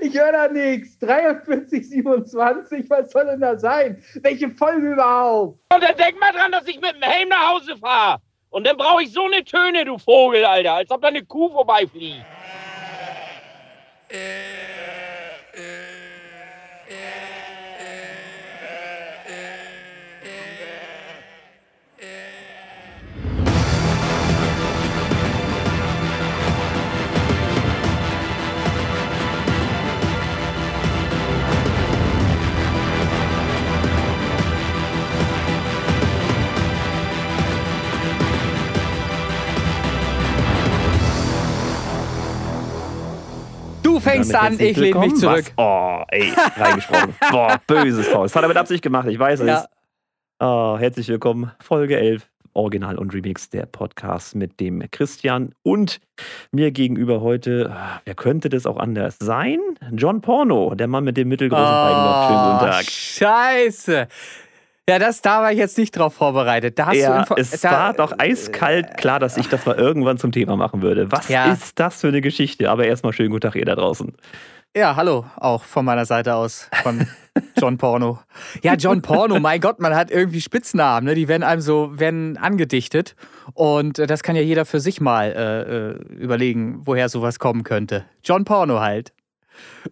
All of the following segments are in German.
Ich höre da nichts. 43, 27, was soll denn da sein? Welche Folge überhaupt? Und dann denk mal dran, dass ich mit dem Helm nach Hause fahre. Und dann brauche ich so eine Töne, du Vogel, Alter, als ob da eine Kuh vorbeifliegt. Du fängst an, ich lehne mich zurück. Was? Oh, ey, reingesprochen. Boah, böses Faust. Das hat er mit Absicht gemacht, ich weiß es. Ja. Oh, herzlich willkommen, Folge 11, Original und Remix, der Podcast mit dem Christian und mir gegenüber heute, ah, wer könnte das auch anders sein? John Porno, der Mann mit dem mittelgroßen Feigenloch. Schönen guten Oh, Tag. Scheiße. Ja, das, da war ich jetzt nicht drauf vorbereitet. Da hast du Ja, Info- es da, war doch eiskalt klar, dass ich das mal irgendwann zum Thema machen würde. Was Ja. ist das für eine Geschichte? Aber erstmal schönen guten Tag, ihr da draußen. Ja, hallo, auch von meiner Seite aus, von John Porno. Ja, John Porno, mein Gott, man hat irgendwie Spitznamen, ne? die werden einem so, werden angedichtet. Und äh, das kann ja jeder für sich mal äh, äh, überlegen, woher sowas kommen könnte. John Porno halt.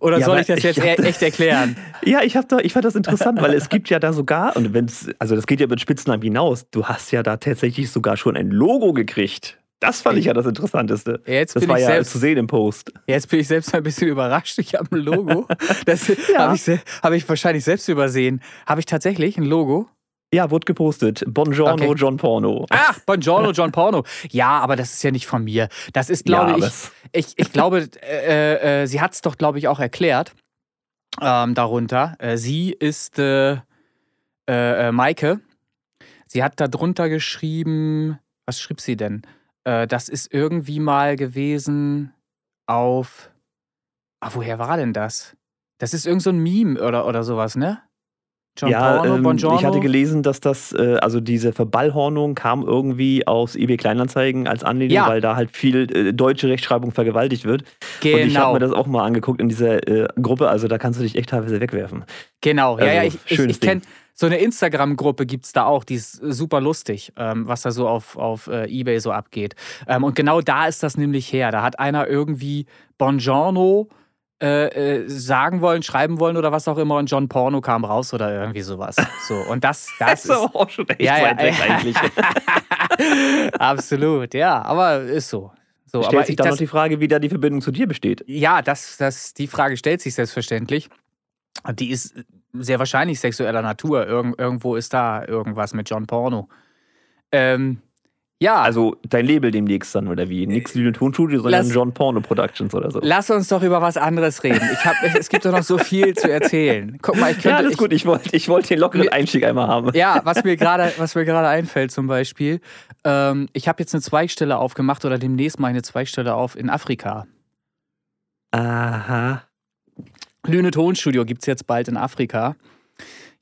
Oder Ja, soll ich das ich jetzt hab e echt erklären? Ja, ich, da, ich fand das interessant, weil es gibt ja da sogar, und wenn's, also das geht ja mit Spitznamen hinaus, du hast ja da tatsächlich sogar schon ein Logo gekriegt. Das fand ich ja das Interessanteste. Jetzt Das war ich ja selbst zu sehen im Post. Jetzt bin ich selbst ein bisschen überrascht. Ich habe ein Logo. Das Ja. habe ich, hab ich wahrscheinlich selbst übersehen. Habe ich tatsächlich ein Logo? Ja, wurde gepostet. Buongiorno, Okay. John Porno. Ach, Buongiorno, John Porno. Ja, aber das ist ja nicht von mir. Das ist, glaube ja, ich, ich, ich glaube, äh, äh, sie hat es doch, glaube ich, auch erklärt ähm, darunter. Äh, sie ist äh, äh, äh, Maike. Sie hat darunter geschrieben, was schrieb sie denn? Äh, das ist irgendwie mal gewesen auf. Ah, woher war denn das? Das ist irgend so ein Meme oder, oder sowas, ne? Ja, ähm, ich hatte gelesen, dass das, äh, also diese Verballhornung kam irgendwie aus eBay Kleinanzeigen als Anlehnung, Ja. weil da halt viel äh, deutsche Rechtschreibung vergewaltigt wird. Und ich habe genau, mir das auch mal angeguckt in dieser äh, Gruppe, also da kannst du dich echt teilweise wegwerfen. genau. Ja, ja, Also, ich, ich, ich kenne so eine Instagram-Gruppe gibt es da auch, die ist äh, super lustig, ähm, was da so auf, auf äh, Ebay so abgeht. Ähm, und genau da ist das nämlich her. Da hat einer irgendwie Buongiorno äh, äh, sagen wollen, schreiben wollen oder was auch immer und John Porno kam raus oder irgendwie sowas. So, und das, das ist. aber auch schon echt Ja, ja, weit weg ja. eigentlich. Absolut, ja, aber ist so. so Stellt aber sich ich, dann das, noch die Frage, wie da die Verbindung zu dir besteht. Ja, das, das, die Frage stellt sich selbstverständlich. Die ist sehr wahrscheinlich sexueller Natur. Irgend, irgendwo ist da irgendwas mit John Porno. Ähm, ja, Also dein Label demnächst dann oder wie? Nix Lüne Tonstudio, sondern Lass- John Porno Productions oder so. lass uns doch über was anderes reden. Ich hab, es gibt doch noch so viel zu erzählen. Guck mal, ich könnte. Ja, alles ich, gut. Ich wollte ich wollte den lockeren Mir- Einstieg einmal haben. Ja, was mir gerade, was mir gerade einfällt zum Beispiel, ähm, ich habe jetzt eine Zweigstelle aufgemacht oder demnächst mal eine Zweigstelle auf in Afrika. Aha. Lüne Tonstudio gibt es jetzt bald in Afrika.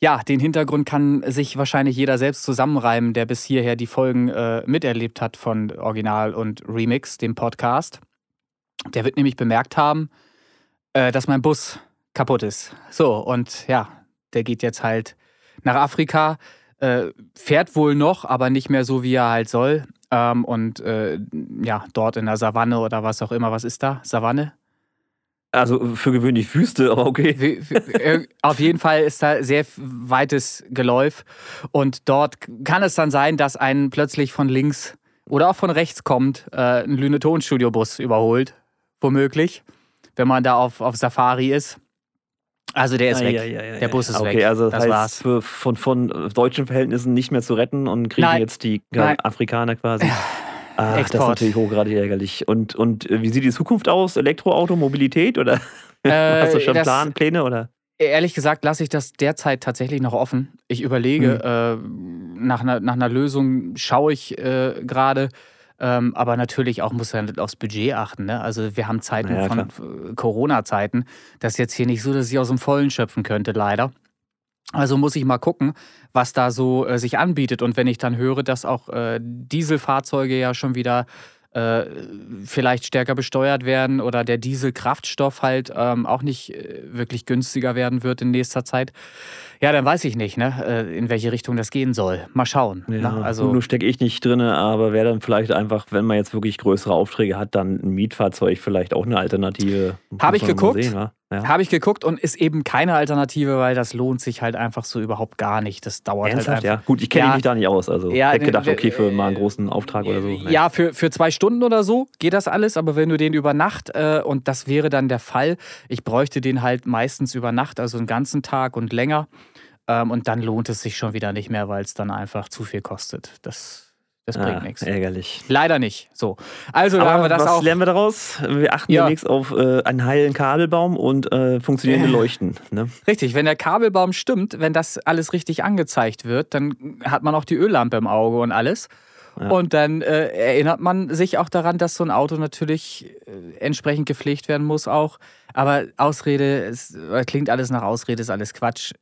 Ja, den Hintergrund kann sich wahrscheinlich jeder selbst zusammenreimen, der bis hierher die Folgen äh, miterlebt hat von Original und Remix, dem Podcast. Der wird nämlich bemerkt haben, äh, dass mein Bus kaputt ist. So, und ja, der geht jetzt halt nach Afrika, äh, fährt wohl noch, aber nicht mehr so, wie er halt soll. Ähm, und äh, ja, dort in der Savanne oder was auch immer, was ist da? Savanne? Also für gewöhnlich Wüste, aber okay. Ir- Auf jeden Fall ist da sehr weites Geläuf und dort kann es dann sein, dass einen plötzlich von links oder auch von rechts kommt, äh, ein Lüne-Tonstudio-Bus überholt, womöglich, wenn man da auf, auf Safari ist. Also der ist weg. Ah, ja, ja, ja, Der Bus ist okay, weg. also Das heißt war's. Für, von, von deutschen Verhältnissen nicht mehr zu retten und kriegen Nein. jetzt die Nein. Afrikaner quasi. Ah, das ist Export. natürlich hochgradig ärgerlich. Und, und äh, wie sieht die Zukunft aus? Elektroauto, Mobilität oder Äh, hast du schon das- Plan, Pläne oder? Ehrlich gesagt lasse ich das derzeit tatsächlich noch offen. Ich überlege, äh, nach, einer, nach einer Lösung schaue ich äh, gerade. Ähm, aber natürlich auch muss man aufs Budget achten. Ne? Also wir haben Zeiten Ja, von äh, Corona-Zeiten. Das ist jetzt hier nicht so, dass ich aus dem Vollen schöpfen könnte, leider. Also muss ich mal gucken, was da so äh, sich anbietet. Und wenn ich dann höre, dass auch äh, Dieselfahrzeuge ja schon wieder äh, vielleicht stärker besteuert werden oder der Dieselkraftstoff halt ähm, auch nicht äh, wirklich günstiger werden wird in nächster Zeit. Ja, dann weiß ich nicht, ne, äh, in welche Richtung das gehen soll. Mal schauen. Ja, ne? Also, nun stecke ich nicht drin, aber wäre dann vielleicht einfach, wenn man jetzt wirklich größere Aufträge hat, dann ein Mietfahrzeug vielleicht auch eine Alternative. Habe ich geguckt. Sehen, wa? ja. Habe ich geguckt und ist eben keine Alternative, weil das lohnt sich halt einfach so überhaupt gar nicht. Das dauert Ernsthaft, halt ja. einfach. Gut, ich kenne Ja. mich da nicht aus. Also Ja, ich hätte ne, gedacht, ne, okay, für mal einen äh, großen Auftrag oder so. Nee. Ja, für, für zwei Stunden oder so geht das alles, aber wenn du den über Nacht, äh, und das wäre dann der Fall, ich bräuchte den halt meistens über Nacht, also einen ganzen Tag und länger. Ähm, und dann lohnt es sich schon wieder nicht mehr, weil es dann einfach zu viel kostet. Das, das bringt ah, nichts. Ärgerlich. Leider nicht. So. Also, da haben wir Aber das was auch. lernen wir daraus? Wir achten Ja. demnächst auf äh, einen heilen Kabelbaum und äh, funktionierende. Leuchten. Ne? Richtig, wenn der Kabelbaum stimmt, wenn das alles richtig angezeigt wird, dann hat man auch die Öllampe im Auge und alles. Ja. Und dann äh, erinnert man sich auch daran, dass so ein Auto natürlich äh, entsprechend gepflegt werden muss auch. Aber Ausrede, es äh, klingt alles nach Ausrede, ist alles Quatsch.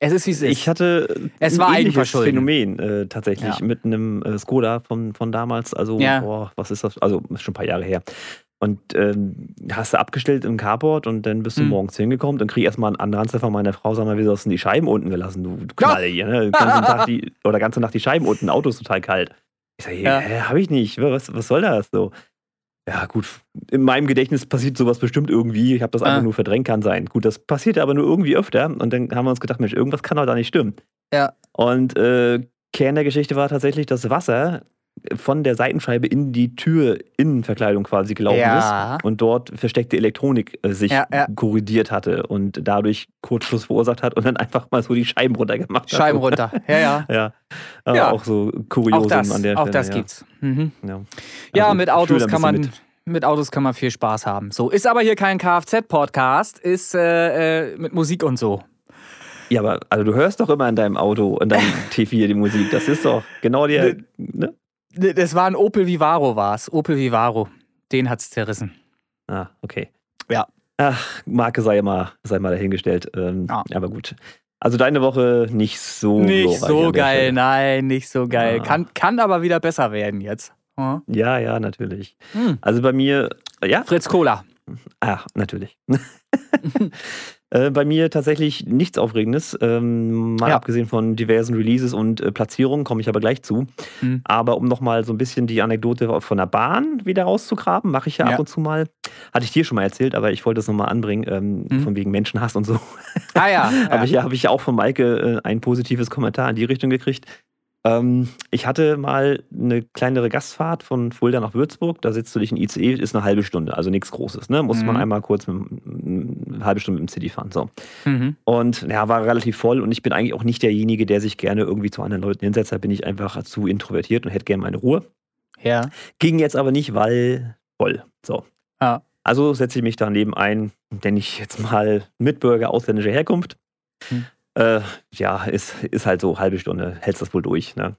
Es ist wie es ist. Ich hatte Es ein war Eigenverschulden. Phänomen äh, tatsächlich Ja. mit einem äh, Skoda von, von damals. Also, Ja. boah, was ist das? Also, ist schon ein paar Jahre her. Und ähm, hast du abgestellt im Carport und dann bist du Hm. morgens hingekommen und krieg erstmal einen Anranzer von meiner Frau, sag mal, wieso hast du denn die Scheiben unten gelassen, du, du Knalle hier, ne? Ganzen Tag die, oder ganze Nacht die Scheiben unten, Auto ist total kalt. Ich sage, Ja. hä, hab ich nicht, was, was soll das so? Ja, gut, in meinem Gedächtnis passiert sowas bestimmt irgendwie. Ich habe das einfach Ah. nur verdrängt, kann sein. Gut, das passierte aber nur irgendwie öfter. Und dann haben wir uns gedacht, Mensch, irgendwas kann doch da nicht stimmen. Ja. Und äh, Kern der Geschichte war tatsächlich, dass Wasser von der Seitenscheibe in die Türinnenverkleidung quasi gelaufen Ja. ist und dort versteckte Elektronik äh, sich Ja, ja. korrigiert hatte und dadurch Kurzschluss verursacht hat und dann einfach mal so die Scheiben runtergemacht hat. Scheiben runter. Ja, ja. Ja, Ja. auch so das, an der auch Stelle. das gibt's. Mhm. Ja, Also, mit Autos kann man. bisschen Mit. Autos kann man viel Spaß haben. So, ist aber hier kein Kfz-Podcast, ist äh, äh, mit Musik und so. Ja, aber also du hörst doch immer in deinem Auto, in deinem T4 die Musik. Das ist doch genau der. Ne? Das war ein Opel Vivaro, war's. Opel Vivaro. Den hat's zerrissen. Ah, okay. Ja. Ach, Marke sei mal, sei mal dahingestellt. Ähm, Ja. Aber gut. Also deine Woche nicht so nicht so geil, nein, nicht so geil. Ah. Kann, kann aber wieder besser werden jetzt. Hm. Ja, ja, natürlich. Hm. Also bei mir, ja, Fritz Cola. ah, natürlich. Äh, Bei mir tatsächlich nichts Aufregendes, ähm, mal Ja. abgesehen von diversen Releases und äh, Platzierungen, komme ich aber gleich zu. Hm. Aber um nochmal so ein bisschen die Anekdote von der Bahn wieder rauszugraben, mache ich ja, Ja. ab und zu mal. Hatte ich dir schon mal erzählt, aber ich wollte es nochmal anbringen, ähm, Mhm. von wegen Menschenhass und so. Ah ja. Habe ja. ich, ja- hab ich auch von Maike äh, ein positives Kommentar in die Richtung gekriegt. Ähm, ich hatte mal eine kleinere Gastfahrt von Fulda nach Würzburg. Da sitzt du dich in ICE, ist eine halbe Stunde, also nichts Großes. Ne? Muss man Mhm. einmal kurz mit, eine halbe Stunde mit dem City fahren. So. Mhm. Und ja, war relativ voll und ich bin eigentlich auch nicht derjenige, der sich gerne irgendwie zu anderen Leuten hinsetzt. Da bin ich einfach zu introvertiert und hätte gerne meine Ruhe. Ja. Ging jetzt aber nicht, weil voll. So. Ja. Also setze ich mich daneben ein, nenne ich jetzt mal Mitbürger ausländischer Herkunft. Hm. Äh, ja, ist, ist halt so, halbe Stunde, hältst das wohl durch. Ne?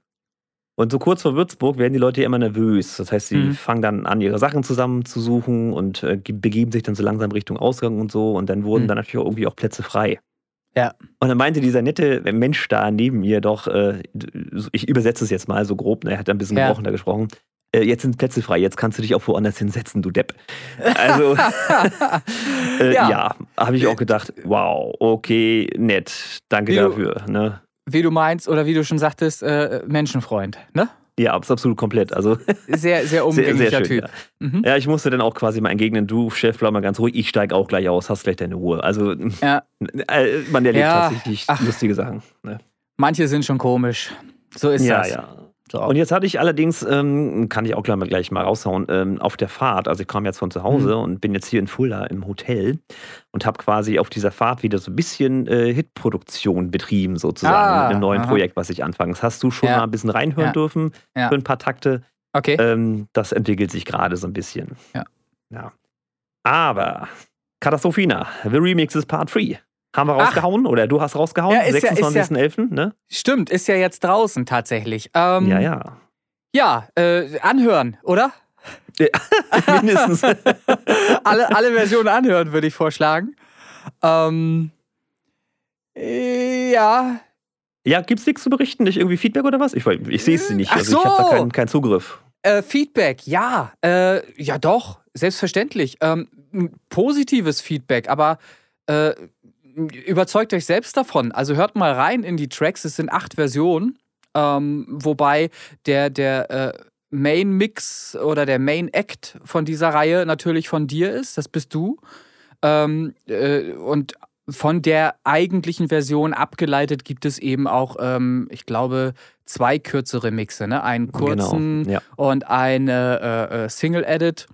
Und so kurz vor Würzburg werden die Leute ja immer nervös. Das heißt, sie Mhm. fangen dann an, ihre Sachen zusammenzusuchen und äh, ge- begeben sich dann so langsam Richtung Ausgang und so. Und dann wurden Mhm. dann natürlich auch irgendwie auch Plätze frei. Ja. Und dann meinte dieser nette Mensch da neben mir doch, äh, ich übersetze es jetzt mal so grob, ne, er hat ein bisschen Ja. gebrochener gesprochen. Äh, jetzt sind Plätze frei, jetzt kannst du dich auch woanders hinsetzen, du Depp. Also, äh, Ja. ja, habe ich auch gedacht, wow, okay, nett, danke Wie du- dafür. Ne? Wie du meinst, oder wie du schon sagtest, äh, Menschenfreund. Ne? Ja, absolut komplett. Also, Sehr, sehr sehr, umgänglicher sehr schön. Typ. Ja. Mhm. ja, ich musste dann auch quasi mal entgegnen, du Chef, bleib mal ganz ruhig, ich steige auch gleich aus, hast gleich deine Ruhe. Also, Ja. äh, man erlebt Ja, tatsächlich ach. lustige Sachen. Ne? Manche sind schon komisch. So ist ja, das. ja. So. Und jetzt hatte ich allerdings, ähm, kann ich auch gleich mal, gleich mal raushauen, ähm, auf der Fahrt, also ich kam jetzt von zu Hause Mhm. und bin jetzt hier in Fulda im Hotel und habe quasi auf dieser Fahrt wieder so ein bisschen äh, Hitproduktion betrieben, sozusagen, Ah, mit einem neuen aha. Projekt, was ich anfange. Das hast du schon Ja. mal ein bisschen reinhören Ja. dürfen Ja. für ein paar Takte. okay. Ähm, das entwickelt sich gerade so ein bisschen. Ja. ja. Aber Katastrophina, The Remix ist Part 3. Haben wir Ach. rausgehauen oder du hast rausgehauen? Ja, ist ja- ist ja- 26.11., ne? Stimmt, ist ja jetzt draußen tatsächlich. Ähm, Ja, ja. Ja, äh, anhören, oder? Mindestens. alle, alle Versionen anhören, würde ich vorschlagen. Ähm, äh, ja, Ja, gibt's nichts zu berichten? Nicht irgendwie Feedback oder was? Ich, ich sehe es nicht. Ach Also ich habe da so. keinen, keinen Zugriff. Äh, Feedback, ja. Äh, ja, doch, selbstverständlich. Ähm, positives Feedback, aber äh, überzeugt euch selbst davon. Also hört mal rein in die Tracks. Es sind acht Versionen, ähm, wobei der, der äh, Main Mix oder der Main Act von dieser Reihe natürlich von dir ist. Das bist du. Ähm, äh, und von der eigentlichen Version abgeleitet gibt es eben auch, ähm, ich glaube, zwei kürzere Mixe, ne? Einen Genau, kurzen ja. und eine äh, äh, Single-Edit.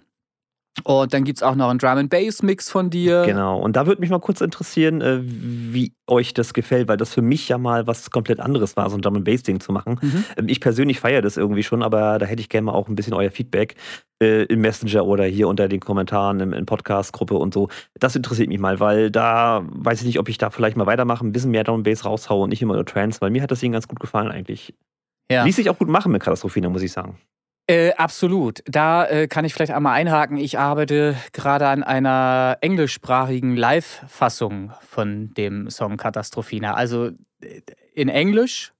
Und dann gibt es auch noch einen Drum and Bass Mix von dir. Genau. Und da würde mich mal kurz interessieren, äh, wie euch das gefällt, weil das für mich ja mal was komplett anderes war, so ein Drum and Bass Ding zu machen. Mhm. Ähm, Ich persönlich feiere das irgendwie schon, aber da hätte ich gerne mal auch ein bisschen euer Feedback äh, im Messenger oder hier unter den Kommentaren im, in Podcast-Gruppe und so. Das interessiert mich mal, weil da weiß ich nicht, ob ich da vielleicht mal weitermache, ein bisschen mehr Drum and Bass raushaue und nicht immer nur Trance, weil mir hat das Ding ganz gut gefallen eigentlich. Ja. Ließ sich auch gut machen mit Katastrophina, muss ich sagen. Äh, absolut. Da äh, kann ich vielleicht einmal einhaken. Ich arbeite gerade an einer englischsprachigen Live-Fassung von dem Song Katastrophina. Also äh, in Englisch,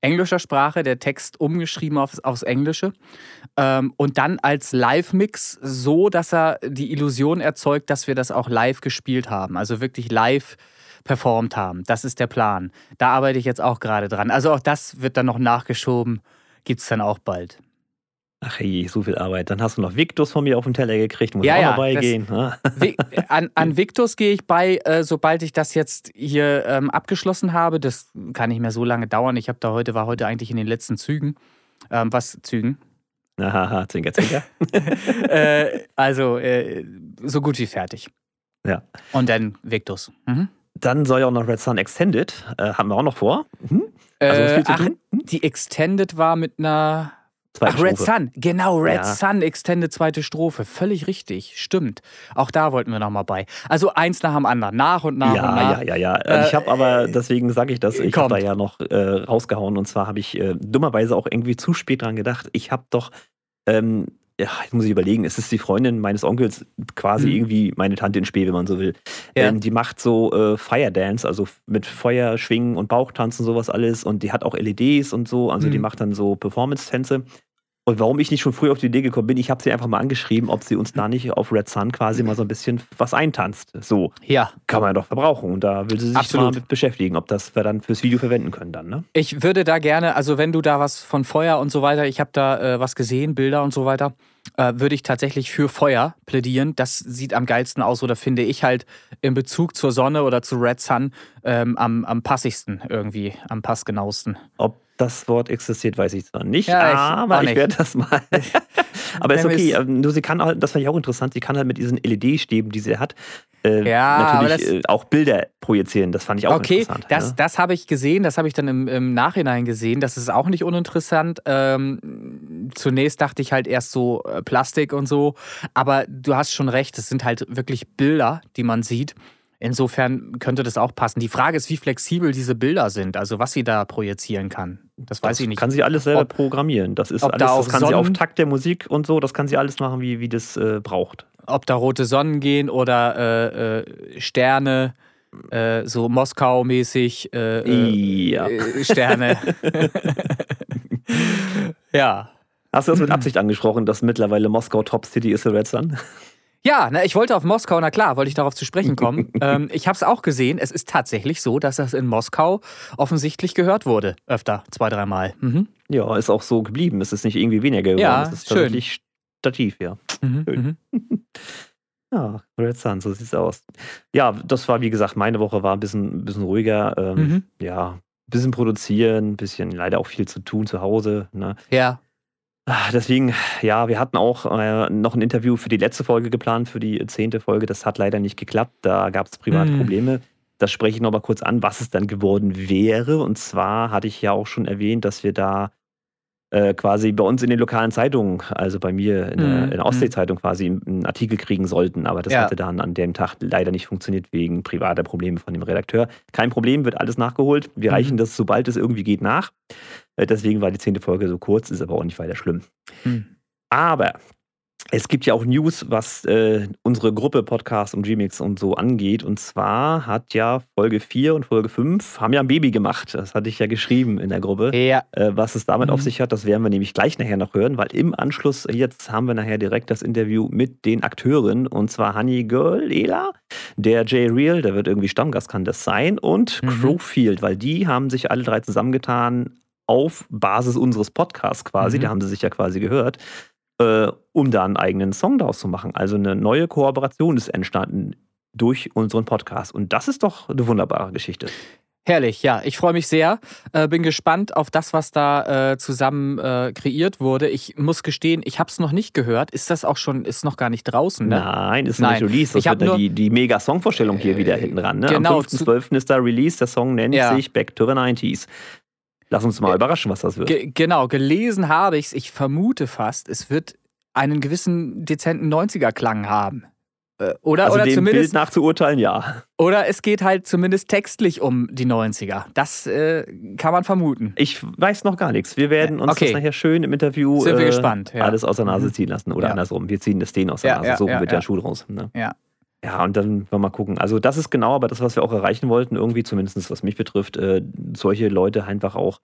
englischer Sprache, der Text umgeschrieben aufs, aufs Englische. Ähm, und dann als Live-Mix so, dass er die Illusion erzeugt, dass wir das auch live gespielt haben. Also wirklich live performt haben. Das ist der Plan. Da arbeite ich jetzt auch gerade dran. Also auch das wird dann noch nachgeschoben. Gibt es dann auch bald. Ach hey, so viel Arbeit. Dann hast du noch Victus von mir auf den Teller gekriegt, muss Ja, auch ja, noch beigehen. ne? An, an Victus gehe ich bei, äh, sobald ich das jetzt hier ähm, abgeschlossen habe. Das kann nicht mehr so lange dauern. Ich habe da heute, war heute eigentlich in den letzten Zügen. Ähm, was Zügen? Haha, Zwinker, Zwinker. äh, also äh, so gut wie fertig. Ja. Und dann Victus. Mhm. Dann soll ja auch noch Red Sun Extended. Äh, haben wir auch noch vor. Mhm. Also was Äh, viel zu ach, tun? Hm? die Extended war mit einer. Ach, Red Strophe. Sun. Genau, Red Ja. Sun, Extended zweite Strophe. Völlig richtig. Stimmt. Auch da wollten wir noch mal bei. Also eins nach dem anderen. Nach und nach und Ja, nach. ja, ja, ja. Äh, ich habe aber, deswegen sage ich das, ich habe da ja noch äh, rausgehauen und zwar habe ich äh, dummerweise auch irgendwie zu spät dran gedacht. Ich habe doch, ähm, ja, jetzt muss ich überlegen, es ist die Freundin meines Onkels, quasi Mhm. irgendwie meine Tante in Spee, wenn man so will. Ja. Ähm, die macht so äh, Fire Dance, also mit Feuer, Schwingen und Bauchtanzen, sowas alles und die hat auch LEDs und so, also die Mhm. macht dann so Performance-Tänze. Und warum ich nicht schon früh auf die Idee gekommen bin, ich habe sie einfach mal angeschrieben, ob sie uns da nicht auf Red Sun quasi mal so ein bisschen was eintanzt. So ja. kann man ja doch verbrauchen. Und da will sie sich Absolut. mal mit beschäftigen, ob das wir dann fürs Video verwenden können dann, ne? Ich würde da gerne, also wenn du da was von Feuer und so weiter, ich habe da äh, was gesehen, Bilder und so weiter, äh, würde ich tatsächlich für Feuer plädieren. Das sieht am geilsten aus oder finde ich halt in Bezug zur Sonne oder zu Red Sun ähm, am, am passigsten irgendwie, am passgenauesten. Ob das Wort existiert, weiß ich zwar nicht, Ja, ich aber auch ich nicht. werde das mal. aber ist okay. ähm, Nur sie kann halt, das fand ich auch interessant, sie kann halt mit diesen LED-Stäben, die sie hat, äh, Ja, natürlich das- äh, auch Bilder projizieren. Das fand ich auch okay, interessant. das, ne? das habe ich gesehen, das habe ich dann im, im Nachhinein gesehen. Das ist auch nicht uninteressant. Ähm, zunächst dachte ich halt erst so äh, Plastik und so, aber du hast schon recht, es sind halt wirklich Bilder, die man sieht. Insofern könnte das auch passen. Die Frage ist, wie flexibel diese Bilder sind, also was sie da projizieren kann. Das weiß das ich nicht. Kann sie alles selber Ob- programmieren. Das ist alles, da das kann sie auf Sonnen- Takt der Musik und so, das kann sie alles machen, wie, wie das äh, braucht. Ob da rote Sonnen gehen oder äh, äh, Sterne, äh, so Moskau-mäßig äh, äh, Ja. Sterne. ja. Hast du das mit Absicht angesprochen, dass mittlerweile Moskau Top City ist, der Red Sun? Ja, na, ich wollte auf Moskau, na klar, wollte ich darauf zu sprechen kommen. ähm, ich habe es auch gesehen. Es ist tatsächlich so, dass das in Moskau offensichtlich gehört wurde. Öfter, zwei, dreimal. Mhm. Ja, ist auch so geblieben. Es ist nicht irgendwie weniger geworden. Ja, es ist schön. tatsächlich stativ, ja. Mhm. Schön. Mhm. Ja, Red Sun, so sieht's aus. Ja, das war, wie gesagt, meine Woche war ein bisschen, ein bisschen ruhiger. Ähm, Mhm. Ja, ein bisschen produzieren, ein bisschen leider auch viel zu tun zu Hause. Ne? Ja. Ah, Deswegen, ja, wir hatten auch äh, noch ein Interview für die letzte Folge geplant, für die zehnte Folge. Das hat leider nicht geklappt. Da gab es private Hm. Probleme. Das spreche ich nochmal kurz an, was es dann geworden wäre. Und zwar hatte ich ja auch schon erwähnt, dass wir da äh, quasi bei uns in den lokalen Zeitungen, also bei mir in, der, Mhm. der Ostsee-Zeitung quasi einen Artikel kriegen sollten. Aber das Ja. hatte dann an dem Tag leider nicht funktioniert wegen privater Probleme von dem Redakteur. Kein Problem, wird alles nachgeholt. Wir Mhm. reichen das, sobald es irgendwie geht, nach. Äh, Deswegen war die zehnte Folge so kurz, ist aber auch nicht weiter schlimm. Hm. Aber Es gibt ja auch News, was äh, unsere Gruppe Podcast und Remix und so angeht. Und zwar hat ja Folge 4 und Folge 5 haben ja ein Baby gemacht. Das hatte ich ja geschrieben in der Gruppe. Ja. Äh, was es damit Mhm. auf sich hat, das werden wir nämlich gleich nachher noch hören, weil im Anschluss jetzt haben wir nachher direkt das Interview mit den Akteuren. Und zwar Honey Girl, Ela, der Jay Real, der wird irgendwie Stammgast, kann das sein, und Mhm. Crowfield, weil die haben sich alle drei zusammengetan auf Basis unseres Podcasts quasi. Mhm. Da haben sie sich ja quasi gehört äh, um da einen eigenen Song daraus zu machen. Also eine neue Kooperation ist entstanden durch unseren Podcast. Und das ist doch eine wunderbare Geschichte. Herrlich, ja. Ich freue mich sehr. Äh, bin gespannt auf das, was da äh, zusammen äh, kreiert wurde. Ich muss gestehen, ich habe es noch nicht gehört. Ist das auch schon, ist noch gar nicht draußen, ne? Nein, ist noch Nein. nicht released. Das Ich wird nur- die, die Mega-Song-Vorstellung hier Äh, wieder hinten ran. Ne? genau, Am 5.12. ist da Release. Der Song nennt Ja. sich Back to the 90s. Lass uns mal überraschen, was das wird. Ge genau, gelesen habe ich es. Ich vermute fast, es wird einen gewissen dezenten 90er-Klang haben. Äh, Oder, also oder dem Bild zumindest, nach zu urteilen, ja. oder es geht halt zumindest textlich um die 90er. Das äh, kann man vermuten. Ich weiß noch gar nichts. Wir werden uns Okay. das nachher schön im Interview Sind wir äh, gespannt, ja. alles aus der Nase Mhm. ziehen lassen. Oder Ja. andersrum. Wir ziehen das denen aus der Ja, Nase. so wird ja. der Schuh draus. Ne? Ja. Ja, und dann wollen wir mal gucken. Also das ist genau aber das, was wir auch erreichen wollten, irgendwie zumindest was mich betrifft, äh, solche Leute einfach auch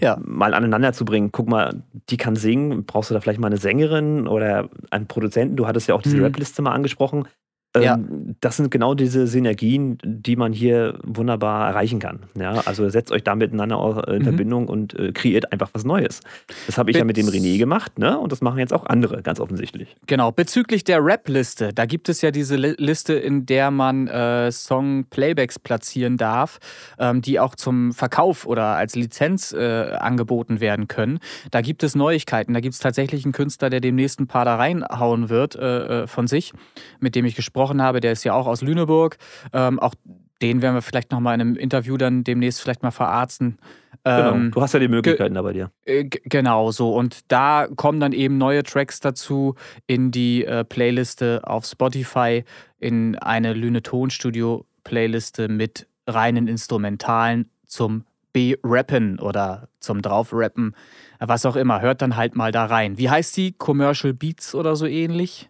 Ja. mal aneinander zu bringen. Guck mal, die kann singen, brauchst du da vielleicht mal eine Sängerin oder einen Produzenten? Du hattest ja auch diese Mhm. Rap-Liste mal angesprochen. Ähm, Ja. Das sind genau diese Synergien, die man hier wunderbar erreichen kann. Ja, also setzt euch da miteinander äh, in Mhm. Verbindung und äh, kreiert einfach was Neues. Das habe ich ja mit dem Bez- René gemacht, ne? Und das machen jetzt auch andere, ganz offensichtlich. Genau, bezüglich der Rap-Liste, da gibt es ja diese Li- Liste, in der man äh, Song-Playbacks platzieren darf, ähm, die auch zum Verkauf oder als Lizenz äh, angeboten werden können. Da gibt es Neuigkeiten. Da gibt es tatsächlich einen Künstler, der demnächst ein paar da reinhauen wird äh, äh, von sich, mit dem ich gesprochen habe. Der ist ja auch aus Lüneburg. Ähm, auch den werden wir vielleicht nochmal in einem Interview dann demnächst vielleicht mal verarzten. Genau. Ähm, Du hast ja die Möglichkeiten da bei dir. äh, Genau so. Und da kommen dann eben neue Tracks dazu in die äh, Playliste auf Spotify, in eine Lüne Tonstudio Playliste mit reinen Instrumentalen zum B-Rappen oder zum Draufrappen, was auch immer. Hört dann halt mal da rein. Wie heißt die? Commercial Beats oder so ähnlich?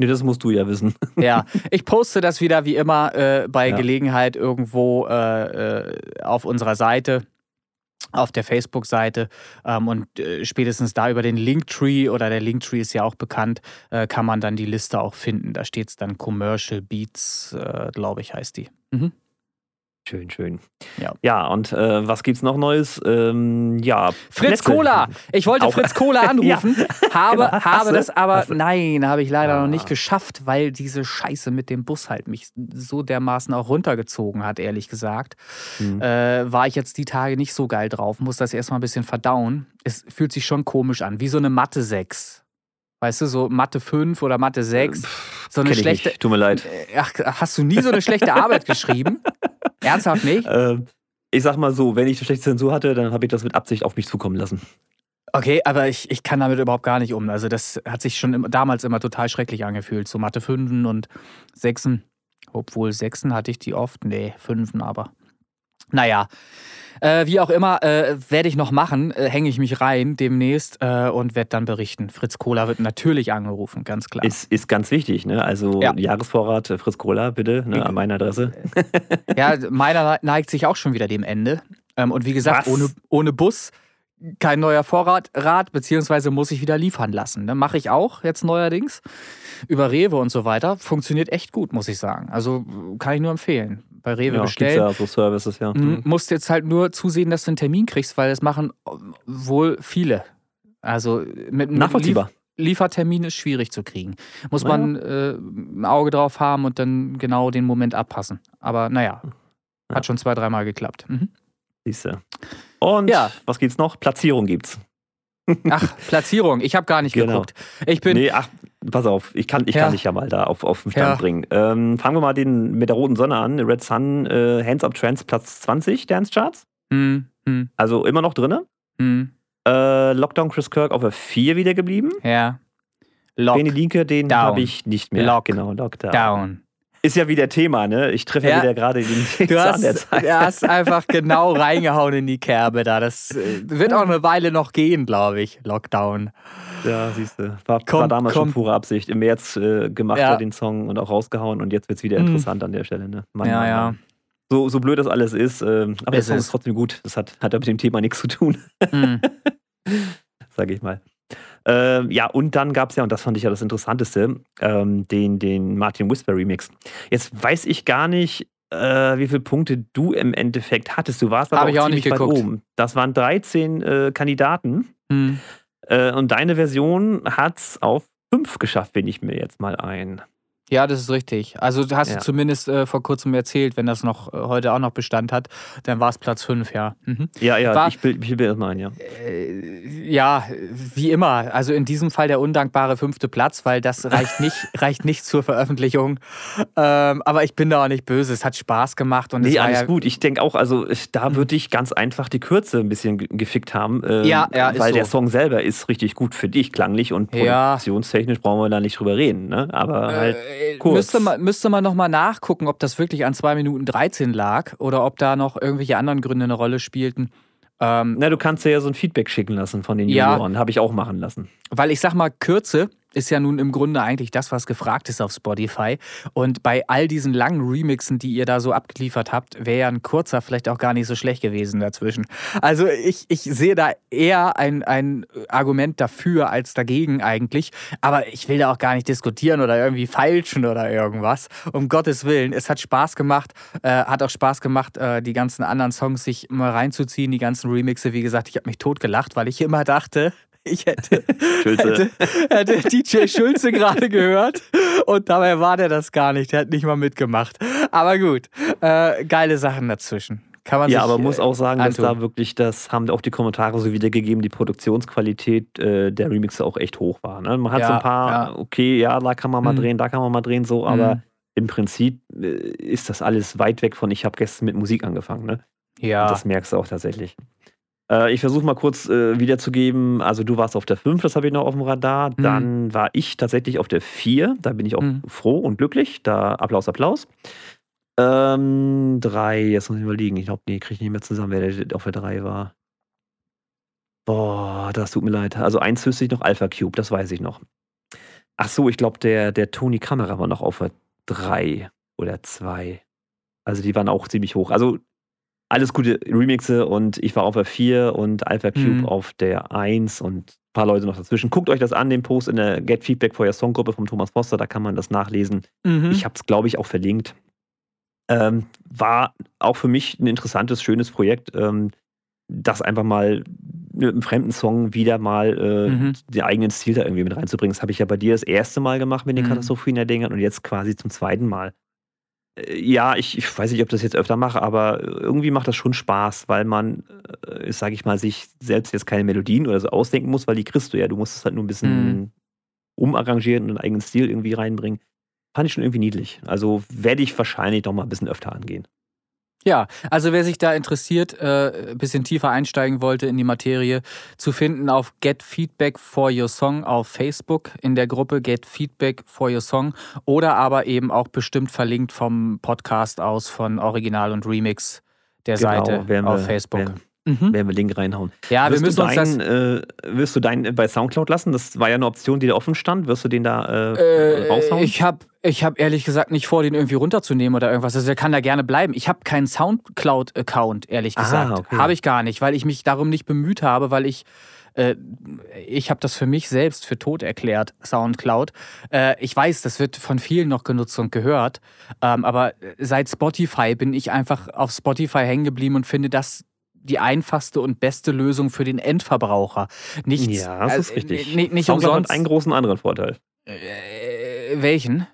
Nee, das musst du ja wissen. Ja, ich poste das wieder wie immer äh, bei Ja. Gelegenheit irgendwo äh, äh, auf unserer Seite, auf der Facebook-Seite. Ähm, und äh, spätestens da über den Linktree oder der Linktree ist ja auch bekannt, äh, kann man dann die Liste auch finden. Da steht es dann Commercial Beats, äh, glaube ich, heißt die. Mhm. Schön, schön. Ja. Ja, und äh, was gibt's noch Neues? Ähm, ja, Fritz Plätze. Cola! Ich wollte Auch- Fritz Cola anrufen, habe, genau. Habe das aber, nein, habe ich leider Ah. noch nicht geschafft, weil diese Scheiße mit dem Bus halt mich so dermaßen auch runtergezogen hat, ehrlich gesagt. Hm. Äh, war ich jetzt die Tage nicht so geil drauf, muss das erstmal ein bisschen verdauen. Es fühlt sich schon komisch an, wie so eine Mathe 6. Weißt du, so Mathe 5 oder Mathe 6. So eine Kenn schlechte. Tut mir leid. Äh, Ach, hast du nie so eine schlechte Arbeit geschrieben? Ernsthaft nicht? Ähm, ich sag mal so, wenn ich eine schlechte Zensur hatte, dann habe ich das mit Absicht auf mich zukommen lassen. Okay, aber ich, ich kann damit überhaupt gar nicht um. Also das hat sich schon immer, damals immer total schrecklich angefühlt. So Mathe 5 und 6. Obwohl 6 hatte ich die oft. Nee, 5 aber. Naja, äh, wie auch immer, äh, werde ich noch machen, äh, hänge ich mich rein demnächst äh, und werde dann berichten. Fritz Kohler wird natürlich angerufen, ganz klar. Ist, ist ganz wichtig, ne? Also Ja. Jahresvorrat äh, Fritz Cola, bitte, ne? an meine Adresse. Ja, meiner neigt sich auch schon wieder dem Ende. Ähm, und wie gesagt, Was? ohne, ohne Bus kein neuer Vorrat, Rad, beziehungsweise muss ich wieder liefern lassen. Ne? Mache ich auch jetzt neuerdings über Rewe und so weiter. Funktioniert echt gut, muss ich sagen. Also kann ich nur empfehlen. Bei Rewe Ja, bestellen. ja so Services, ja. Mhm. Musst jetzt halt nur zusehen, dass du einen Termin kriegst, weil das machen wohl viele. Also mit, mit Nachvollziehbar. Lief Liefertermin ist schwierig zu kriegen. Muss Naja. man äh, ein Auge drauf haben und dann genau den Moment abpassen. Aber naja, Ja. hat schon zwei, dreimal geklappt. Mhm. Siehste. Und Ja. was gibt's noch? Platzierung gibt's. Ach, Platzierung. Ich habe gar nicht Genau. geguckt. Ich bin. Nee, ach, pass auf, ich kann, ich Ja. kann dich ja mal da auf, auf den Stand Ja. bringen. Ähm, fangen wir mal den, mit der roten Sonne an. Red Sun, äh, Hands Up Trends, Platz 20 Dance Charts. Hm, hm, Also immer noch drin. hm, Äh, Lockdown Chris Kirk auf der 4 wieder geblieben. ja. Lock Benny Linke, den habe ich nicht mehr. Lock genau, Lockdown. down. Ist ja wieder Thema, ne? Ich treffe ja, Ja. wieder gerade den Du hast, der Zeit. du hast einfach genau reingehauen in die Kerbe da. Das äh, wird auch eine Weile noch gehen, glaube ich. Lockdown. Ja, siehst du. War, war damals komm. schon pure Absicht. Im März äh, gemacht Ja. hat den Song und auch rausgehauen und jetzt wird es wieder Mhm. interessant an der Stelle. Ne? Mann, Ja, Mann, ja. Mann. So, so blöd das alles ist, ähm, aber der Ist Song es. ist trotzdem gut. Das hat, hat ja mit dem Thema nichts zu tun, Mhm. sage ich mal. Ähm, ja, und dann gab es ja, und das fand ich ja das Interessanteste, ähm, den, den Martin Whisper Remix. Jetzt weiß ich gar nicht, äh, wie viele Punkte du im Endeffekt hattest. Du warst aber Hab ich auch ziemlich nicht weit oben. Das waren 13 äh, Kandidaten. Mhm. Äh, und deine Version hat es auf fünf geschafft, bin ich mir jetzt mal ein. Ja, das ist richtig. Also du hast Ja. du zumindest äh, vor kurzem erzählt, wenn das noch äh, heute auch noch Bestand hat, dann war es Platz 5, ja. Mhm. Ja, ja, War- ich bilde ich bild das mal ein, ja. Äh, ja, wie immer. Also in diesem Fall der undankbare fünfte Platz, weil das reicht nicht, reicht nicht zur Veröffentlichung. Ähm, aber ich bin da auch nicht böse. Es hat Spaß gemacht und es Nee, alles ja, gut. Ich denke auch, also da Mhm. würde ich ganz einfach die Kürze ein bisschen ge- gefickt haben. ähm, Ja, ja, ist Weil der so. Song selber ist richtig gut für dich, klanglich und Ja. produktionstechnisch brauchen wir da nicht drüber reden. Ne? Aber halt, Äh, kurz. müsste man, müsste man nochmal nachgucken, ob das wirklich an 2 Minuten 13 lag oder ob da noch irgendwelche anderen Gründe eine Rolle spielten. Ähm, na, du kannst dir ja so ein Feedback schicken lassen von den Ja. Junioren. Habe ich auch machen lassen. Weil ich sag mal, Kürze ist ja nun im Grunde eigentlich das, was gefragt ist auf Spotify. Und bei all diesen langen Remixen, die ihr da so abgeliefert habt, wäre ja ein kurzer vielleicht auch gar nicht so schlecht gewesen dazwischen. Also ich, ich sehe da eher ein, ein Argument dafür als dagegen eigentlich. Aber ich will da auch gar nicht diskutieren oder irgendwie feilschen oder irgendwas. Um Gottes Willen. Es hat Spaß gemacht. Äh, hat auch Spaß gemacht, äh, die ganzen anderen Songs sich mal reinzuziehen, die ganzen Remixe. Wie gesagt, ich habe mich totgelacht, weil ich immer dachte, ich hätte, hätte, hätte DJ Schulze gerade gehört und dabei war der das gar nicht. Der hat nicht mal mitgemacht. Aber gut, äh, geile Sachen dazwischen. Kann man Ja, aber muss äh, auch sagen, dass antun. da wirklich, das haben auch die Kommentare so wiedergegeben, die Produktionsqualität äh, der Remixe auch echt hoch war. Ne? Man hat so Ja, ein paar, ja. okay, ja, da kann man mal Mhm. drehen, da kann man mal drehen, so, aber Mhm. im Prinzip äh, ist das alles weit weg von, ich habe gestern mit Musik angefangen. Ne? Ja, Das merkst du auch tatsächlich. Äh, ich versuche mal kurz äh, wiederzugeben. Also, du warst auf der 5, das habe ich noch auf dem Radar. Mhm. Dann war ich tatsächlich auf der 4. Da bin ich auch Mhm. froh und glücklich. Da Applaus, Applaus. Ähm, 3, jetzt muss ich überlegen. Ich glaube, nee, kriege ich nicht mehr zusammen, wer der auf der 3 war. Boah, das tut mir leid. Also, eins wüsste ich noch, Alpha Cube, das weiß ich noch. Ach so, ich glaube, der, der Tony Kamera war noch auf der 3 oder 2. Also, die waren auch ziemlich hoch. Also, alles gute Remixe und ich war auf der 4 und Alpha Cube Mhm. auf der 1 und ein paar Leute noch dazwischen. Guckt euch das an, den Post in der Get Feedback for Your Song Gruppe von Thomas Foster, da kann man das nachlesen. mhm. Ich habe es, glaube ich, auch verlinkt. Ähm, war auch für mich ein interessantes, schönes Projekt, ähm, das einfach mal mit einem fremden Song wieder mal äh, Mhm. den eigenen Stil da irgendwie mit reinzubringen. Das habe ich ja bei dir das erste Mal gemacht mit den Mhm. Katastrophiner-Dingern und jetzt quasi zum zweiten Mal. Äh, Ja, ich, ich weiß nicht, ob ich das jetzt öfter mache, aber irgendwie macht das schon Spaß, weil man, äh, sage ich mal, sich selbst jetzt keine Melodien oder so ausdenken muss, weil die kriegst du ja. Du musst es halt nur ein bisschen Mhm. umarrangieren und einen eigenen Stil irgendwie reinbringen. Fand ich schon irgendwie niedlich. Also werde ich wahrscheinlich noch mal ein bisschen öfter angehen. Ja, also wer sich da interessiert, äh, ein bisschen tiefer einsteigen wollte in die Materie, zu finden auf Get Feedback for Your Song auf Facebook in der Gruppe Get Feedback for Your Song oder aber eben auch bestimmt verlinkt vom Podcast aus von Original und Remix der Seite Genau, auf wir- Facebook. Werden, Mhm. werden wir Link reinhauen. Ja, wir wirst, müssen du uns das. deinen, äh, wirst du deinen bei Soundcloud lassen? Das war ja eine Option, die da offen stand. Wirst du den da äh, Äh, raushauen? ich habe ich hab ehrlich gesagt nicht vor, den irgendwie runterzunehmen oder irgendwas. Also der kann da gerne bleiben. Ich habe keinen Soundcloud-Account, ehrlich Ah, gesagt. okay. Habe ich gar nicht, weil ich mich darum nicht bemüht habe, weil ich. Äh, ich habe das für mich selbst für tot erklärt, Soundcloud. Äh, ich weiß, das wird von vielen noch genutzt und gehört. Ähm, aber seit Spotify bin ich einfach auf Spotify hängen geblieben und finde das die einfachste und beste Lösung für den Endverbraucher. Nichts, ja, das ist äh, richtig. Nicht, nicht umsonst. hat einen großen anderen Vorteil. äh, welchen?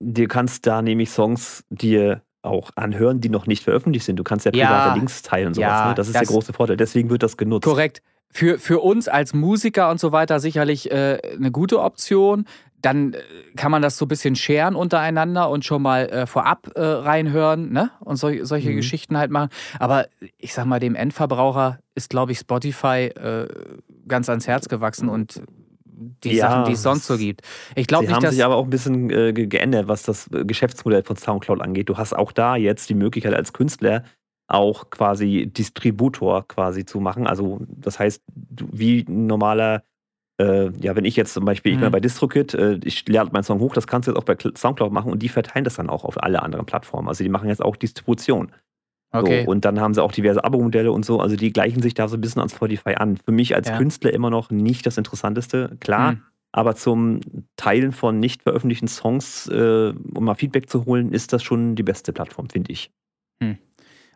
Du kannst da nämlich Songs dir auch anhören, die noch nicht veröffentlicht sind. Du kannst ja Ja. private Links teilen und sowas. Ja, ne? Das ist das- der große Vorteil. Deswegen wird das genutzt. Korrekt. Für, für uns als Musiker und so weiter sicherlich äh, eine gute Option. Dann äh, kann man das so ein bisschen scheren untereinander und schon mal äh, vorab äh, reinhören ne? und sol solche Mhm. Geschichten halt machen. Aber ich sag mal, dem Endverbraucher ist, glaube ich, Spotify äh, ganz ans Herz gewachsen und die Ja, Sachen, die es sonst so gibt. Ich glaube nicht, haben dass. sich aber auch ein bisschen äh, ge- geändert, was das äh, Geschäftsmodell von Soundcloud angeht. Du hast auch da jetzt die Möglichkeit als Künstler auch quasi Distributor quasi zu machen. Also das heißt, wie ein normaler, äh, ja, wenn ich jetzt zum Beispiel, ich bin Mhm. bei DistroKid, äh, ich lade meinen Song hoch, das kannst du jetzt auch bei Cl- Soundcloud machen und die verteilen das dann auch auf alle anderen Plattformen. Also die machen jetzt auch Distribution. okay. So, und dann haben sie auch diverse Abo-Modelle und so. Also die gleichen sich da so ein bisschen an Spotify an. Für mich als Ja. Künstler immer noch nicht das Interessanteste. Klar, Hm. aber zum Teilen von nicht veröffentlichten Songs, äh, um mal Feedback zu holen, ist das schon die beste Plattform, finde ich.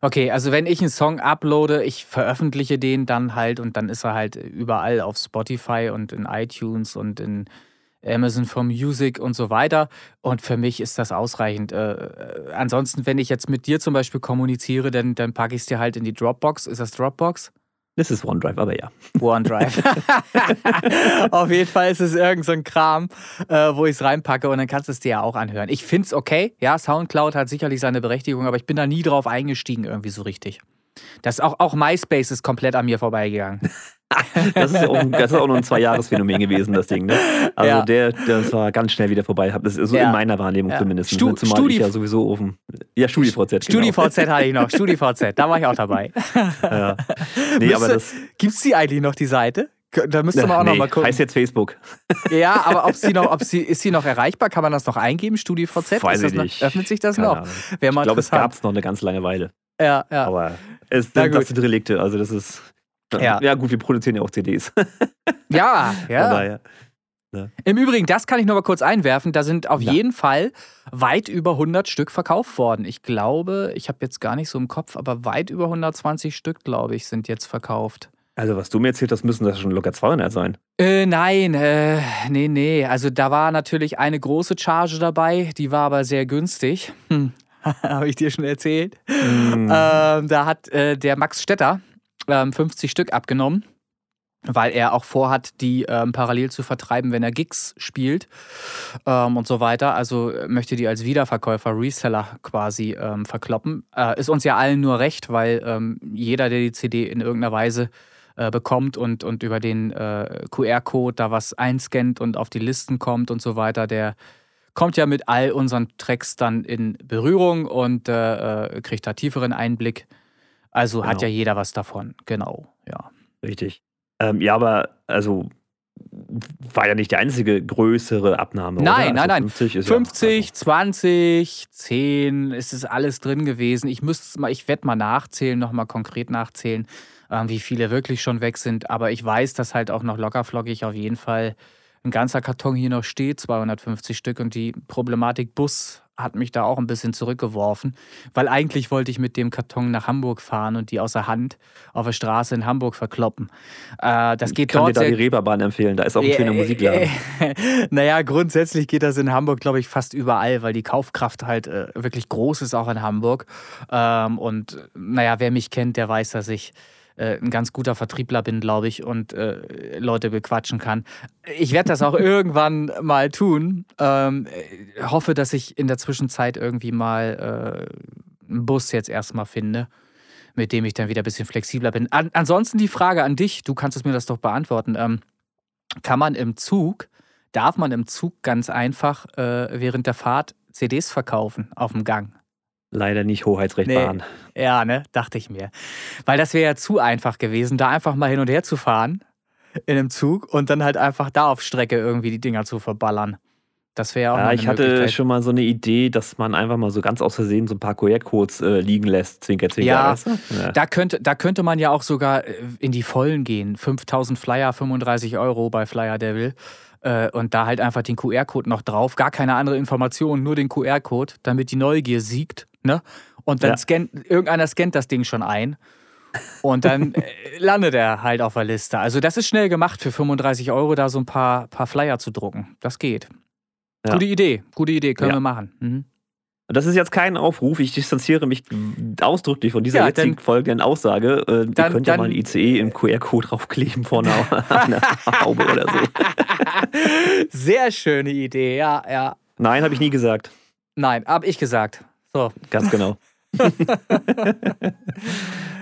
Okay, also wenn ich einen Song uploade, ich veröffentliche den dann halt und dann ist er halt überall auf Spotify und in iTunes und in Amazon for Music und so weiter. Und für mich ist das ausreichend. Äh, äh, ansonsten, wenn ich jetzt mit dir zum Beispiel kommuniziere, dann, dann packe ich es dir halt in die Dropbox. Ist das Dropbox? Das ist OneDrive, aber ja. OneDrive. Auf jeden Fall ist es irgend so ein Kram, äh, wo ich es reinpacke und dann kannst du es dir ja auch anhören. Ich finde es okay. Ja, Soundcloud hat sicherlich seine Berechtigung, aber ich bin da nie drauf eingestiegen irgendwie so richtig. Das auch, auch MySpace ist komplett an mir vorbeigegangen. Das ist, auch, ein- das ist auch nur ein Zwei-Jahres-Phänomen gewesen, das Ding. Ne? Also Ja. der, das war ganz schnell wieder vorbei. Das ist so Ja. in meiner Wahrnehmung Ja. zumindest. Stu- Zumal Studi- ich ja sowieso offen. Ja, StudiVZ. Genau. StudiVZ hatte ich noch, StudiVZ, da war ich auch dabei. Ja. Nee, aber Müsste- das. Gibt es die eigentlich noch, die Seite? Da müsste man auch noch nee, mal gucken. heißt jetzt Facebook. Ja, aber ob sie noch, ob sie, ist sie noch erreichbar? Kann man das noch eingeben? StudiVZ? Weiß das ich noch, nicht. öffnet sich das Keine noch? Ahnung. Ich glaube, es gab es noch eine ganz lange Weile. Ja, ja. Aber es, das sind Relikte. Also das ist. Ja. Ja. gut, wir produzieren ja auch CDs. ja, ja. Daher. Im Übrigen, das kann ich nur mal kurz einwerfen. Da sind auf Ja. jeden Fall weit über 100 Stück verkauft worden. Ich glaube, ich habe jetzt gar nicht so im Kopf, aber weit über 120 Stück, glaube ich, sind jetzt verkauft. Also, was du mir erzählt hast, müssen das schon locker 200 sein. Äh, nein, äh, nee, nee. Also da war natürlich eine große Charge dabei, die war aber sehr günstig. Hm. Habe ich dir schon erzählt. Hm. Ähm, da hat äh, der Max Stetter ähm, 50 Stück abgenommen, weil er auch vorhat, die ähm, parallel zu vertreiben, wenn er Gigs spielt ähm, und so weiter. Also äh, möchte die als Wiederverkäufer, Reseller quasi ähm, verkloppen. Äh, ist uns ja allen nur recht, weil ähm, jeder, der die CD in irgendeiner Weise äh, bekommt und, und über den äh, QR-Code da was einscannt und auf die Listen kommt und so weiter, der kommt ja mit all unseren Tracks dann in Berührung und äh, kriegt da tieferen Einblick. Also hat Genau. ja jeder was davon. Genau, ja. Richtig. Ähm, ja, aber also war ja nicht die einzige größere Abnahme. Nein, oder? nein, also nein. 50, ist 50, Ja, 20, 10, es ist alles drin gewesen. Ich müsste mal, ich werde mal nachzählen, nochmal konkret nachzählen, ähm, wie viele wirklich schon weg sind. Aber ich weiß, dass halt auch noch lockerflockig auf jeden Fall ein ganzer Karton hier noch steht, 250 Stück. Und die Problematik Bus hat mich da auch ein bisschen zurückgeworfen, weil eigentlich wollte ich mit dem Karton nach Hamburg fahren und die außer Hand auf der Straße in Hamburg verkloppen. Äh, das ich geht kann dir dort da sehr die Reeperbahn empfehlen. Da ist auch ein schöner Musikladen. naja, grundsätzlich geht das in Hamburg, glaube ich, fast überall, weil die Kaufkraft halt äh, wirklich groß ist, auch in Hamburg. Ähm, und naja, wer mich kennt, der weiß, dass ich äh, ein ganz guter Vertriebler bin, glaube ich, und äh, Leute bequatschen kann. Ich werde das auch irgendwann mal tun. Ähm, äh, hoffe, dass ich in der Zwischenzeit irgendwie mal äh, einen Bus jetzt erstmal finde mit dem ich dann wieder ein bisschen flexibler bin. An, ansonsten die Frage an dich, du kannst es mir das doch beantworten. Ähm, kann man im Zug, darf man im Zug ganz einfach äh, während der Fahrt CDs verkaufen auf dem Gang? Leider nicht Hoheitsrecht Nee. Bahn. Ja, ne, dachte ich mir. Weil das wäre ja zu einfach gewesen, da einfach mal hin und her zu fahren in einem Zug und dann halt einfach da auf Strecke irgendwie die Dinger zu verballern. Das wäre ja auch Ja, ich hatte schon mal so eine Idee, dass man einfach mal so ganz aus Versehen so ein paar QR-Codes äh, liegen lässt. Zwinker, zwinker, Ja? Ja. Da könnte, da könnte man ja auch sogar äh, in die Vollen gehen. 5000 Flyer, 35 Euro bei Flyer Devil. Äh, Und da halt einfach den QR-Code noch drauf. Gar keine andere Information, nur den QR-Code, damit die Neugier siegt. Ne? Und dann Ja. scannt, irgendeiner scannt das Ding schon ein. Und dann äh, landet er halt auf der Liste. Also, das ist schnell gemacht, für 35 Euro da so ein paar, paar Flyer zu drucken. Das geht. Ja. Gute Idee, gute Idee, können Ja. wir machen. Mhm. Das ist jetzt kein Aufruf. Ich distanziere mich ausdrücklich von dieser Ja, jetzigen folgenden Aussage. Äh, ihr dann- könnt ja dann- mal ein ICE im QR-Code draufkleben vorne an der Haube oder so. Sehr schöne Idee, ja, ja. Nein, habe ich nie gesagt. Nein, hab ich gesagt. So. Ganz genau.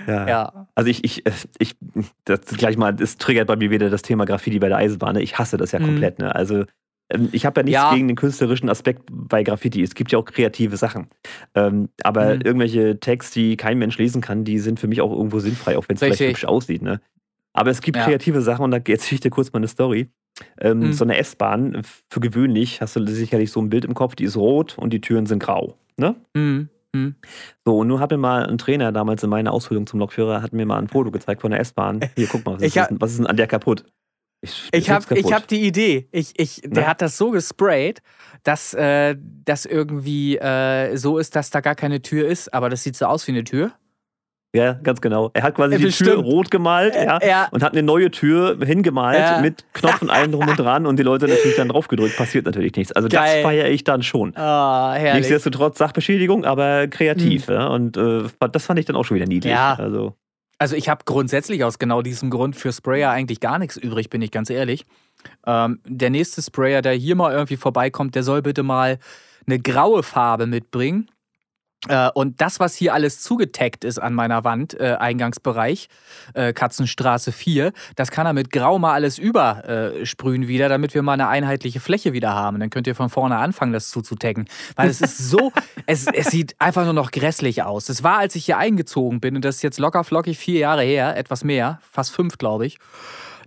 ja. Ja. Also ich, ich, ich, das gleich mal, das triggert bei mir wieder das Thema Graffiti bei der Eisenbahn. ne? Ich hasse das ja Mhm. komplett. Ne? Also ähm, ich habe ja nichts Ja. gegen den künstlerischen Aspekt bei Graffiti. Es gibt ja auch kreative Sachen. Ähm, aber Mhm. irgendwelche Tags, die kein Mensch lesen kann, die sind für mich auch irgendwo sinnfrei, auch wenn es vielleicht hübsch aussieht. Ne? Aber es gibt Ja. kreative Sachen und da erzähle ich dir kurz mal eine Story. Ähm, Mhm. So eine S-Bahn, für gewöhnlich hast du sicherlich so ein Bild im Kopf, die ist rot und die Türen sind grau. Ne? Mhm. Mhm. So, und nun hat mir mal ein Trainer damals in meiner Ausbildung zum Lokführer, hat mir mal ein Foto gezeigt von der S-Bahn. Hier, guck mal, was, ist, hab- was ist denn an der kaputt? Ich, Ich habe hab die Idee. Ich, ich, der Na? hat das so gesprayt, dass äh, das irgendwie äh, so ist, dass da gar keine Tür ist, aber das sieht so aus wie eine Tür. Ja, ganz genau. Er hat quasi Ja, die Tür rot gemalt Äh, ja, ja. und hat eine neue Tür hingemalt Ja. mit Knopfen allen drum und dran und die Leute natürlich dann drauf gedrückt. Passiert natürlich nichts. Also Geil. das feiere ich dann schon. Herrlich. Nichtsdestotrotz Sachbeschädigung, aber kreativ. Ja, und äh, das fand ich dann auch schon wieder niedlich. Ja. Also, Also ich habe grundsätzlich aus genau diesem Grund für Sprayer eigentlich gar nichts übrig, bin ich ganz ehrlich. Ähm, der nächste Sprayer, der hier mal irgendwie vorbeikommt, der soll bitte mal eine graue Farbe mitbringen. Äh, und das, was hier alles zugetaggt ist an meiner Wand, äh, Eingangsbereich, äh, Katzenstraße 4, das kann er mit Grau mal alles übersprühen äh, wieder, damit wir mal eine einheitliche Fläche wieder haben. Dann könnt ihr von vorne anfangen, das zuzutaggen. Weil es ist so, es, es sieht einfach nur noch grässlich aus. Es war, als ich hier eingezogen bin, und das ist jetzt locker flockig vier Jahre her, etwas mehr, fast fünf, glaube ich.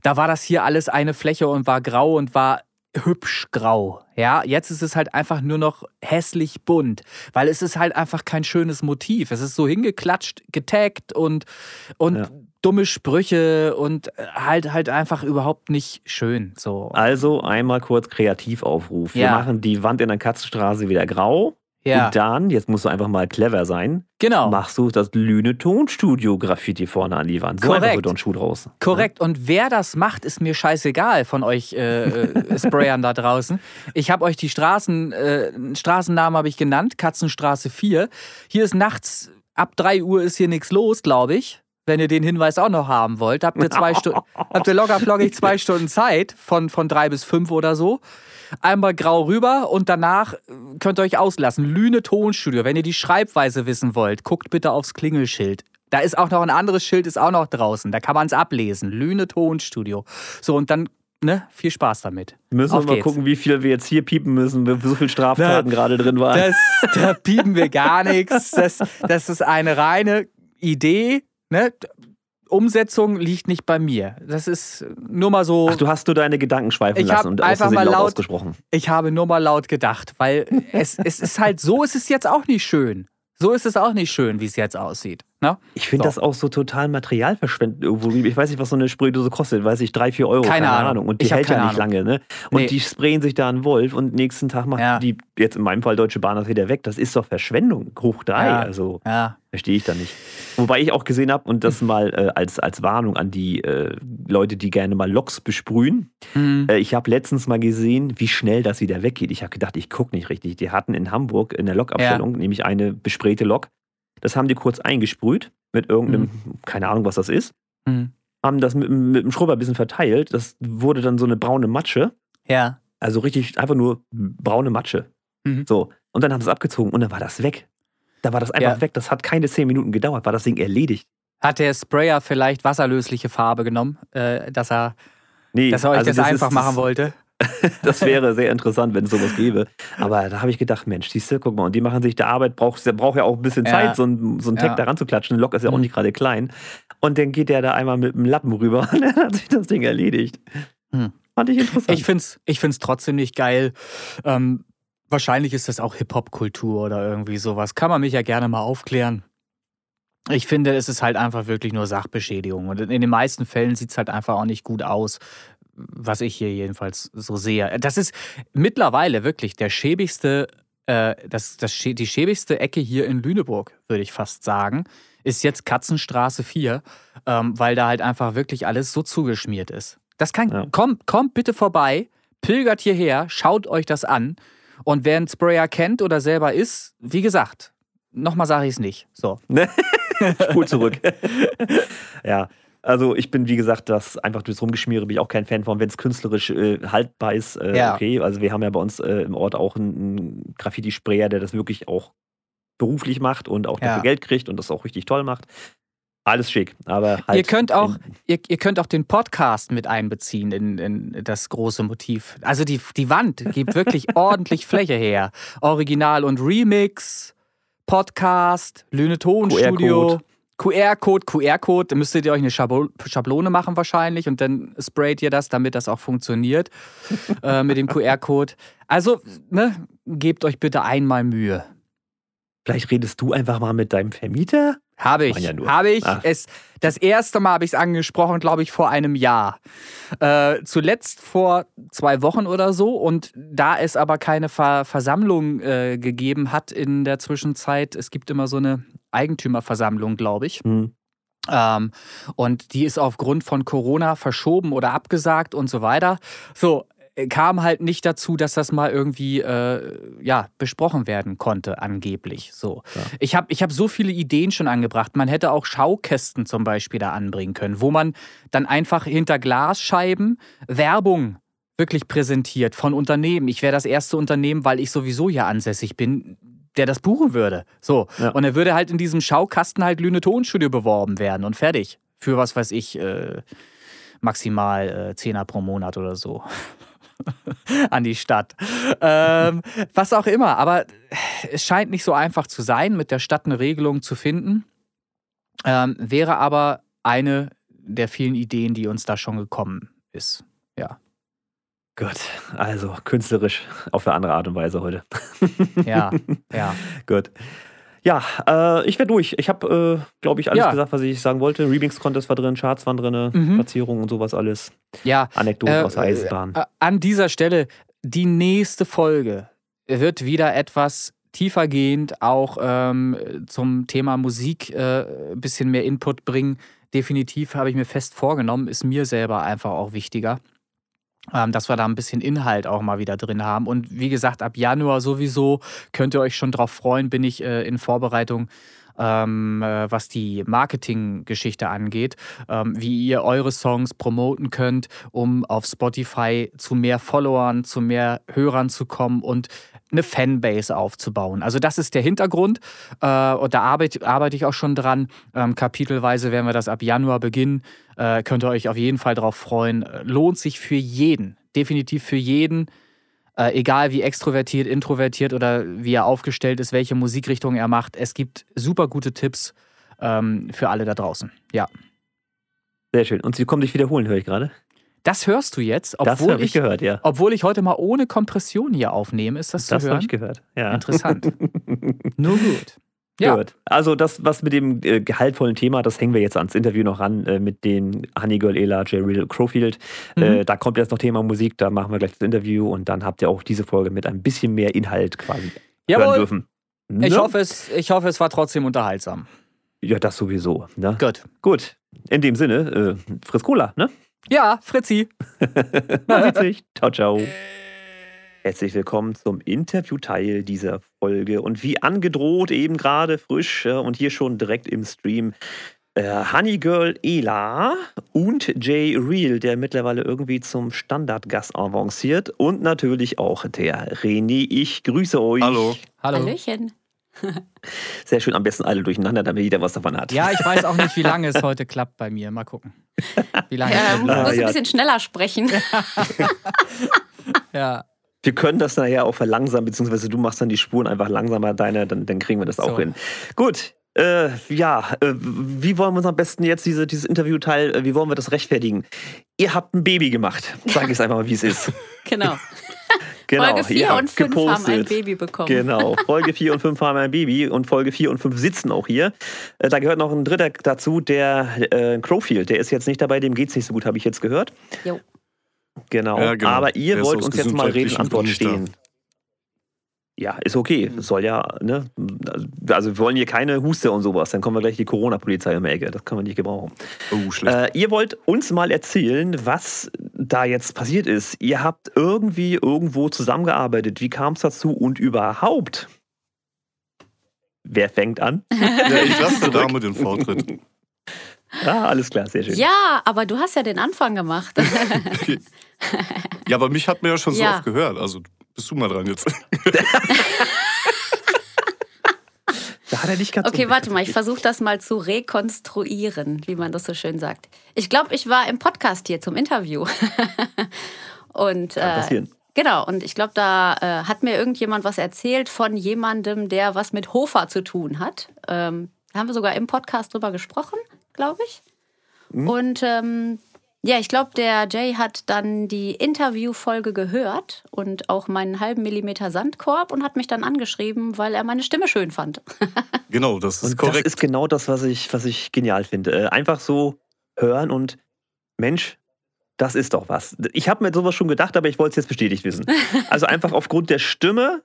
Da war das hier alles eine Fläche und war grau und war hübsch grau. Ja, jetzt ist es halt einfach nur noch hässlich bunt, weil es ist halt einfach kein schönes Motiv. Es ist so hingeklatscht, getaggt und, und Ja. dumme Sprüche und halt halt einfach überhaupt nicht schön. So. also einmal kurz Kreativaufruf. Wir Ja. machen die Wand in der Katzenstraße wieder grau. Ja, Und dann, jetzt musst du einfach mal clever sein, genau. machst du das Lüne Tonstudio Graffiti vorne an die Wand. So Korrekt. einfach wird ein Schuh draus. Korrekt. Und wer das macht, ist mir scheißegal von euch äh, äh, Sprayern da draußen. Ich habe euch die Straßen, äh, Straßennamen habe ich genannt, Katzenstraße 4. Hier ist nachts, ab 3 Uhr ist hier nichts los, glaube ich. Wenn ihr den Hinweis auch noch haben wollt, habt ihr zwei Stunden, habt ihr locker flockig zwei Stunden Zeit, von, von drei bis fünf oder so. Einmal grau rüber und danach äh, könnt ihr euch auslassen. Lüne Tonstudio. Wenn ihr die Schreibweise wissen wollt, guckt bitte aufs Klingelschild. Da ist auch noch ein anderes Schild, ist auch noch draußen. Da kann man es ablesen. Lüne Tonstudio. So, und dann, ne, viel Spaß damit. Müssen Auf wir mal geht's. gucken, wie viel wir jetzt hier piepen müssen, wie so viele Straftaten gerade drin waren. Das, da piepen wir gar nichts. Das, das ist eine reine Idee. Ne? Umsetzung liegt nicht bei mir. Das ist nur mal so. Ach, du hast nur deine Gedanken schweifen lassen und einfach mal laut laut- ausgesprochen. Ich habe nur mal laut gedacht, weil es, es ist halt so, ist es jetzt auch nicht schön. So ist es auch nicht schön, wie es jetzt aussieht. Ne? Ich finde So. das auch so total materialverschwendend irgendwo. Ich weiß nicht, was so eine Spraydose kostet, weiß ich, drei, vier Euro. Keine Ahnung. Und die Ich hält ja keine nicht lange, ne? Und Nee. die sprayen sich da einen Wolf und nächsten Tag macht Ja. die, jetzt in meinem Fall Deutsche Bahn das wieder weg. Das ist doch Verschwendung. Hoch drei. Ja. Also Ja. verstehe ich da nicht. Wobei ich auch gesehen habe, und das mal äh, als, als Warnung an die äh, Leute, die gerne mal Loks besprühen. Hm. Äh, ich habe letztens mal gesehen, wie schnell das wieder weggeht. Ich habe gedacht, ich gucke nicht richtig. Die hatten in Hamburg in der Lokabstellung nämlich eine besprayte Lok. Das haben die kurz eingesprüht mit irgendeinem, keine Ahnung, was das ist. Hm. Haben das mit, mit dem Schrubber ein bisschen verteilt. Das wurde dann so eine braune Matsche. Ja. Also richtig einfach nur braune Matsche. Mhm. So. Und dann haben sie es abgezogen und dann war das weg. Da war das einfach Ja. weg. Das hat keine zehn Minuten gedauert, war das Ding erledigt. Hat der Sprayer vielleicht wasserlösliche Farbe genommen, äh, dass er, Nee, dass er euch also das, das einfach ist- machen wollte? Das wäre sehr interessant, wenn es sowas gäbe. Aber da habe ich gedacht, Mensch, siehst du, guck mal, und die machen sich der Arbeit, braucht, der braucht ja auch ein bisschen Ja. Zeit, so ein, so ein Tag Ja. da ranzuklatschen. Lok ist ja auch Mhm. nicht gerade klein. Und dann geht der da einmal mit dem Lappen rüber und dann hat sich das Ding erledigt. Hm. Fand ich interessant. Ich finde es ich find's trotzdem nicht geil. Ähm, wahrscheinlich ist das auch Hip-Hop-Kultur oder irgendwie sowas. Kann man mich ja gerne mal aufklären. Ich finde, es ist halt einfach wirklich nur Sachbeschädigung. Und in den meisten Fällen sieht es halt einfach auch nicht gut aus, was ich hier jedenfalls so sehe. Das ist mittlerweile wirklich der schäbigste, äh, das, das, die schäbigste Ecke hier in Lüneburg, würde ich fast sagen, ist jetzt Katzenstraße 4, ähm, weil da halt einfach wirklich alles so zugeschmiert ist. Das kann, Ja. kommt, kommt bitte vorbei, pilgert hierher, schaut euch das an. Und wer einen Sprayer kennt oder selber ist, wie gesagt, nochmal sage ich es nicht. So. Spul zurück. ja. Also ich bin, wie gesagt, das einfach durchs Rumgeschmiere bin ich auch kein Fan von, wenn es künstlerisch äh, haltbar ist, äh, Ja. okay. Also wir haben ja bei uns äh, im Ort auch einen, Graffiti-Sprayer, der das wirklich auch beruflich macht und auch Ja. dafür Geld kriegt und das auch richtig toll macht. Alles schick. Aber halt ihr, könnt auch, ihr, ihr könnt auch den Podcast mit einbeziehen in, in das große Motiv. Also die, die Wand gibt wirklich ordentlich Fläche her. Original und Remix, Podcast, Lüne Tonstudio. QR-Code, QR-Code, da müsstet ihr euch eine Schablone machen wahrscheinlich und dann sprayt ihr das, damit das auch funktioniert äh, mit dem QR-Code. Also, ne, gebt euch bitte einmal Mühe. Vielleicht redest du einfach mal mit deinem Vermieter? Habe ich. Ja. Habe ich. Ach. Es, das erste Mal habe ich es angesprochen, glaube ich, vor einem Jahr. Äh, zuletzt vor zwei Wochen oder so. Und da es aber keine Ver Versammlung äh, gegeben hat in der Zwischenzeit, es gibt immer so eine Eigentümerversammlung, glaube ich. Hm. Ähm, und die ist aufgrund von Corona verschoben oder abgesagt und so weiter. So, kam halt nicht dazu, dass das mal irgendwie äh, ja, besprochen werden konnte, angeblich. So. Ja. Ich habe ich hab so viele Ideen schon angebracht. Man hätte auch Schaukästen zum Beispiel da anbringen können, wo man dann einfach hinter Glasscheiben Werbung wirklich präsentiert von Unternehmen. Ich wäre das erste Unternehmen, weil ich sowieso hier ansässig bin, der das buchen würde. So. Ja. Und er würde halt in diesem Schaukasten halt Lüne Tonstudio beworben werden und fertig. Für was weiß ich, äh, maximal äh, Zehner pro Monat oder so. An die Stadt. Ähm, was auch immer. Aber es scheint nicht so einfach zu sein, mit der Stadt eine Regelung zu finden. Ähm, wäre aber eine der vielen Ideen, die uns da schon gekommen ist. Ja. Gut, also künstlerisch auf eine andere Art und Weise heute. Ja, ja. Gut. Ja, äh, ich wäre durch. Ich habe, äh, glaube ich, alles Ja. gesagt, was ich sagen wollte. Remix-Contest war drin, Charts waren drin, Mhm. Platzierungen und sowas alles. Ja, Anekdoten Äh, aus der Eisenbahn. Äh, An dieser Stelle, die nächste Folge wird wieder etwas tiefergehend auch ähm, zum Thema Musik äh, ein bisschen mehr Input bringen. Definitiv habe ich mir fest vorgenommen, ist mir selber einfach auch wichtiger, dass wir da ein bisschen Inhalt auch mal wieder drin haben. Und wie gesagt, ab Januar sowieso könnt ihr euch schon drauf freuen, bin ich äh, in Vorbereitung. Ähm, äh, was die Marketinggeschichte angeht, ähm, wie ihr eure Songs promoten könnt, um auf Spotify zu mehr Followern, zu mehr Hörern zu kommen und eine Fanbase aufzubauen. Also das ist der Hintergrund äh, und da arbeite, arbeite ich auch schon dran. Ähm, kapitelweise werden wir das ab Januar beginnen. Äh, könnt ihr euch auf jeden Fall drauf freuen. Lohnt sich für jeden, definitiv für jeden. Äh, egal wie extrovertiert, introvertiert oder wie er aufgestellt ist, welche Musikrichtung er macht. Es gibt super gute Tipps ähm, für alle da draußen. Ja. Sehr schön. Und sie kommen sich wiederholen, höre ich gerade. Das hörst du jetzt, Das obwohl habe ich ich, gehört, ja. obwohl ich heute mal ohne Kompression hier aufnehme. Ist das, Das zu habe hören? ich gehört. Ja. Interessant. Nur gut. Ja. Gut. Also das, was mit dem äh, gehaltvollen Thema, das hängen wir jetzt ans Interview noch ran äh, mit den Honeygirl, Ela, J. Real, Crowfield. Äh, Mhm. da kommt jetzt noch Thema Musik, da machen wir gleich das Interview und dann habt ihr auch diese Folge mit ein bisschen mehr Inhalt quasi hören Jawohl. dürfen. Ich, Ne? hoffe, es, ich hoffe, es war trotzdem unterhaltsam. Ja, das sowieso. Ne? Gut. Gut. In dem Sinne, äh, friss Cola, ne? Ja, Fritzi. Man sieht sich. Ciao, ciao. Herzlich willkommen zum Interviewteil dieser Folge. Und wie angedroht, eben gerade frisch äh, und hier schon direkt im Stream, äh, Honeygirl Ela und Jay Real, der mittlerweile irgendwie zum Standardgast avanciert. Und natürlich auch der René. Ich grüße euch. Hallo. Hallo. Hallöchen. Sehr schön, am besten alle durcheinander, damit jeder was davon hat. Ja, ich weiß auch nicht, wie lange es heute klappt bei mir. Mal gucken. Wie lange Ja, es du. Ah, musst ja. ein bisschen schneller sprechen. Ja. Wir können das nachher auch verlangsamen, beziehungsweise du machst dann die Spuren einfach langsamer, deine, dann, dann kriegen wir das auch So. hin. Gut. Äh, ja, äh, wie wollen wir uns am besten jetzt diese, dieses Interviewteil, äh, wie wollen wir das rechtfertigen? Ihr habt ein Baby gemacht. Sag ich es einfach mal, wie es ist. Genau. Genau, Folge ihr 4 habt und 5 haben ein. Baby bekommen. Genau, Folge 4 und 5 haben ein Baby und Folge 4 und 5 sitzen auch hier. Äh, da gehört noch ein dritter dazu, der äh, Crowfield. Der ist jetzt nicht dabei, dem geht es nicht so gut, habe ich jetzt gehört. Jo. Genau. Ja, genau. Aber ihr Der wollt uns jetzt mal Rede und gesundheitlichen Antwort stehen. Ja, ist okay. Das soll ja, ne? Also wir wollen hier keine Huster und sowas. Dann kommen wir gleich die Corona-Polizei um die Ecke. Das können wir nicht gebrauchen. Oh, schlecht. Äh, ihr wollt uns mal erzählen, was da jetzt passiert ist. Ihr habt irgendwie irgendwo zusammengearbeitet. Wie kam es dazu und überhaupt? Wer fängt an? ja, ich lasse der Dame den Vortritt. Ah, alles klar, sehr schön. Ja, aber du hast ja den Anfang gemacht. Ja, aber mich hat man ja schon so Ja. oft gehört. Also bist du mal dran jetzt. hat er nicht ganz Okay, warte mal, ich versuche das mal zu rekonstruieren, wie man das so schön sagt. Ich glaube, ich war im Podcast hier zum Interview. und Kann äh, passieren. genau, und ich glaube, da äh, hat mir irgendjemand was erzählt von jemandem, der was mit Hofer zu tun hat. Ähm, da haben wir sogar im Podcast drüber gesprochen, glaube ich. Mhm. Und ähm, ja, ich glaube, der Jay hat dann die Interviewfolge gehört und auch meinen halben Millimeter Sandkorb und hat mich dann angeschrieben, weil er meine Stimme schön fand. Genau, das ist Und das korrekt. ist genau das, was ich, was ich genial finde. Äh, einfach so hören und Mensch, das ist doch was. Ich habe mir sowas schon gedacht, aber ich wollte es jetzt bestätigt wissen. Also einfach aufgrund der Stimme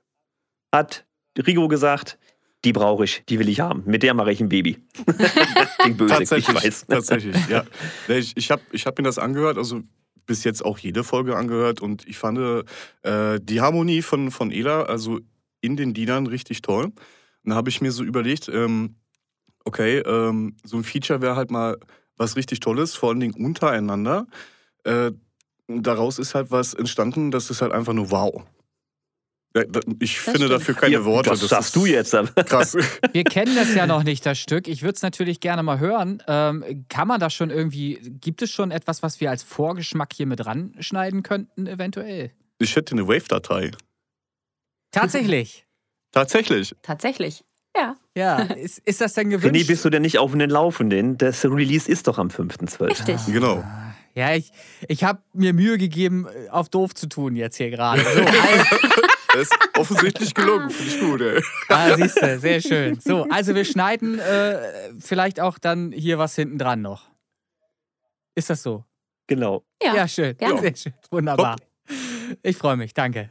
hat Rigo gesagt, die brauche ich, die will ich haben. Mit der mache ich ein Baby. Klingt böse, ich tatsächlich, weiß. tatsächlich, ja. Ich, ich habe ich hab mir das angehört, also bis jetzt auch jede Folge angehört und ich fand äh, die Harmonie von, von Ela, also in den Liedern, richtig toll. Und dann habe ich mir so überlegt, ähm, okay, ähm, so ein Feature wäre halt mal was richtig Tolles, vor allen Dingen untereinander. Äh, daraus ist halt was entstanden, das ist halt einfach nur wow. Da- Ich finde stimmt. dafür keine Ja, Worte. Das, sagst du jetzt. aber. Krass. Wir kennen das ja noch nicht, das Stück. Ich würde es natürlich gerne mal hören. Ähm, kann man das schon irgendwie, gibt es schon etwas, was wir als Vorgeschmack hier mit ranschneiden könnten, eventuell? Ich hätte eine Wave-Datei. Tatsächlich. Tatsächlich. Tatsächlich. Ja. Ja, ist, ist das denn gewünscht? René, bist du denn nicht auf den Laufenden? Das Release ist doch am 5.12. Richtig. Genau. Ja, ich, ich habe mir Mühe gegeben, auf doof zu tun jetzt hier gerade. So, also, Das ist offensichtlich gelungen. Finde ich gut, ey. ah, siehst du, sehr schön. So, also wir schneiden äh, vielleicht auch dann hier was hinten dran noch. Ist das so? Genau. Ja. Ja, schön. gerne. Sehr schön. Wunderbar. Ich freue mich, danke.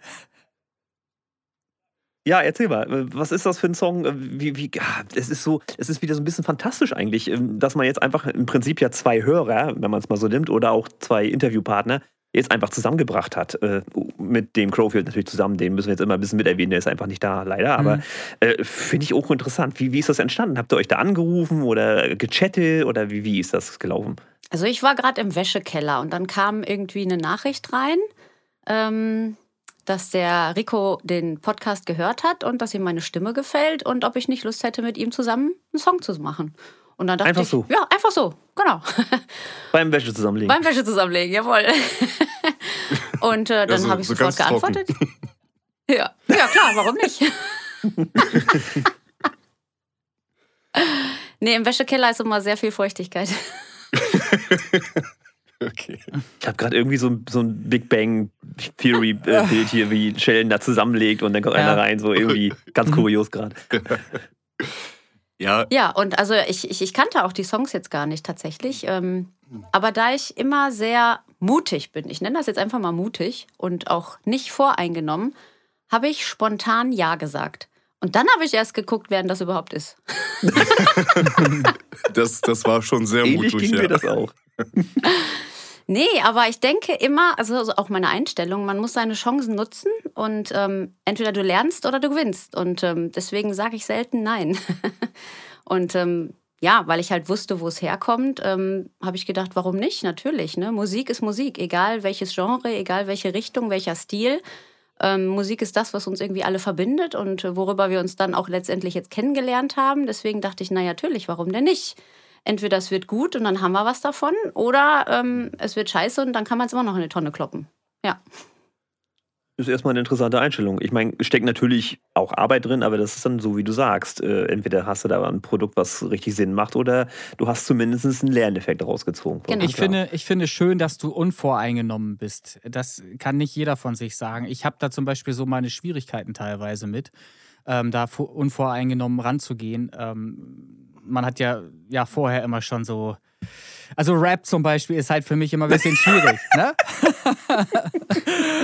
Ja, erzähl mal, was ist das für ein Song? Wie, wie, ah, es ist so, es ist wieder so ein bisschen fantastisch eigentlich, ähm, dass man jetzt einfach im Prinzip ja zwei Hörer, wenn man es mal so nimmt, oder auch zwei Interviewpartner jetzt einfach zusammengebracht hat. Äh, mit dem Crowfield natürlich zusammen, den müssen wir jetzt immer ein bisschen mit erwähnen, der ist einfach nicht da, leider. Aber Mhm. äh, finde ich auch interessant. Wie, wie ist das entstanden? Habt ihr euch da angerufen oder gechattet oder wie, wie ist das gelaufen? Also ich war gerade im Wäschekeller und dann kam irgendwie eine Nachricht rein, ähm, dass der Rico den Podcast gehört hat und dass ihm meine Stimme gefällt und ob ich nicht Lust hätte, mit ihm zusammen einen Song zu machen. Und dann dachte Einfach ich, so? ja, einfach so, genau. Beim Wäsche zusammenlegen. Beim Wäsche zusammenlegen, jawohl. und äh, dann so- habe ich so sofort trocken. geantwortet. Ja, ja klar, warum nicht? nee, im Wäschekeller ist immer sehr viel Feuchtigkeit. Okay. Ich habe gerade irgendwie so, ein- so ein Big Bang Theory-Bild hier, wie Sheldon da zusammenlegt und dann kommt Ja. einer rein, so irgendwie ganz kurios gerade. Ja, Ja, und also ich, ich, ich kannte auch die Songs jetzt gar nicht tatsächlich. Ähm, aber da ich immer sehr mutig bin, ich nenne das jetzt einfach mal mutig und auch nicht voreingenommen, habe ich spontan Ja gesagt. Und dann habe ich erst geguckt, wer denn das überhaupt ist. das, das war schon sehr Ähnlich mutig. ging Ja. mir das auch. Nee, aber ich denke immer, also so auch meine Einstellung, man muss seine Chancen nutzen und ähm, entweder du lernst oder du gewinnst. Und ähm, deswegen sage ich selten Nein. und ähm, ja, weil ich halt wusste, wo es herkommt, ähm, habe ich gedacht, warum nicht? Natürlich. Ne? Musik ist Musik, egal welches Genre, egal welche Richtung, welcher Stil. Ähm, Musik ist das, was uns irgendwie alle verbindet und äh, worüber wir uns dann auch letztendlich jetzt kennengelernt haben. Deswegen dachte ich, na natürlich, warum denn nicht? Entweder es wird gut und dann haben wir was davon, oder ähm, es wird scheiße und dann kann man es immer noch in eine Tonne kloppen. Ja. Das ist erstmal eine interessante Einstellung. Ich meine, steckt natürlich auch Arbeit drin, aber das ist dann so, wie du sagst. Äh, entweder hast du da ein Produkt, was richtig Sinn macht, oder du hast zumindest einen Lerneffekt rausgezogen. Genau. Ich finde, ich finde schön, dass du unvoreingenommen bist. Das kann nicht jeder von sich sagen. Ich habe da zum Beispiel so meine Schwierigkeiten teilweise mit, ähm, da vo- unvoreingenommen ranzugehen. Ähm, man hat ja, ja vorher immer schon so. Also Rap zum Beispiel ist halt für mich immer ein bisschen schwierig. ne?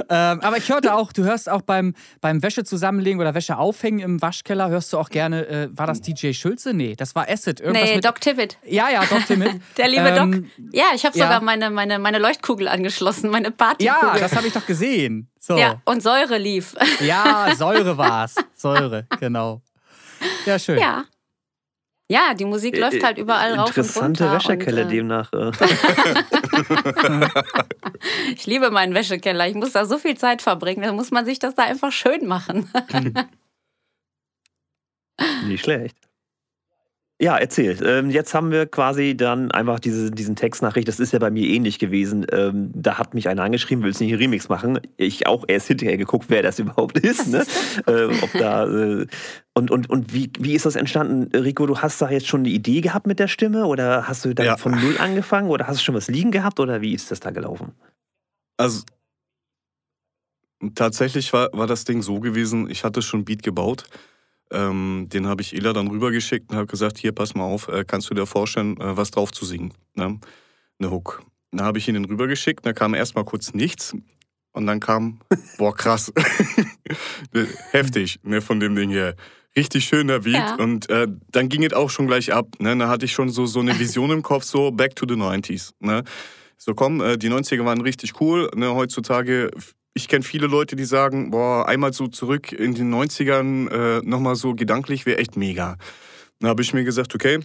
ähm, aber ich hörte auch, du hörst auch beim, beim Wäsche zusammenlegen oder Wäsche aufhängen im Waschkeller, hörst du auch gerne, äh, war das DJ Schulze? Nee, das war Acid. Irgendwas Nee, mit, Doc Tibbet. Ja, ja, Doc Timmit. Der liebe Ähm, Doc. Ja, ich habe ja. sogar meine, meine, meine Leuchtkugel angeschlossen, meine Partykugel. Ja, das habe ich doch gesehen. So. Ja, und Säure lief. Ja, Säure war's. Säure, genau. Ja, schön. Ja. Ja, die Musik läuft halt überall rauf und Interessante runter. Wäscherkelle und, äh, demnach. Äh. Ich liebe meinen Wäschekeller. Ich muss da so viel Zeit verbringen. Da muss man sich das da einfach schön machen. Nicht schlecht. Ja, erzählt. Ähm, jetzt haben wir quasi dann einfach diese, diesen Textnachricht. Das ist ja bei mir ähnlich gewesen. Ähm, da hat mich einer angeschrieben, willst du nicht einen Remix machen? Ich auch erst hinterher geguckt, wer das überhaupt ist. Ne? äh, ob da, äh, und und, und wie, wie ist das entstanden? Rico, du hast da jetzt schon eine Idee gehabt mit der Stimme? Oder hast du da Ja. von Null angefangen? Oder hast du schon was liegen gehabt? Oder wie ist das da gelaufen? Also tatsächlich war, war das Ding so gewesen, ich hatte schon Beat gebaut. Ähm, den habe ich Ela dann rübergeschickt und habe gesagt, hier, pass mal auf, äh, kannst du dir vorstellen, äh, was drauf zu singen? Ne? Eine Hook. Dann habe ich ihn den rübergeschickt, da kam erstmal kurz nichts. Und dann kam, boah, krass. Heftig, ne, von dem Ding hier. Richtig schöner Beat. Ja. Und äh, dann ging es auch schon gleich ab. Ne? Da hatte ich schon so, so eine Vision im Kopf, so back to the 90s. Ne? So komm, äh, die 90er waren richtig cool. Ne? Heutzutage, ich kenne viele Leute, die sagen, boah, einmal so zurück in den 90ern, äh, nochmal so gedanklich, wäre echt mega. Dann habe ich mir gesagt, okay,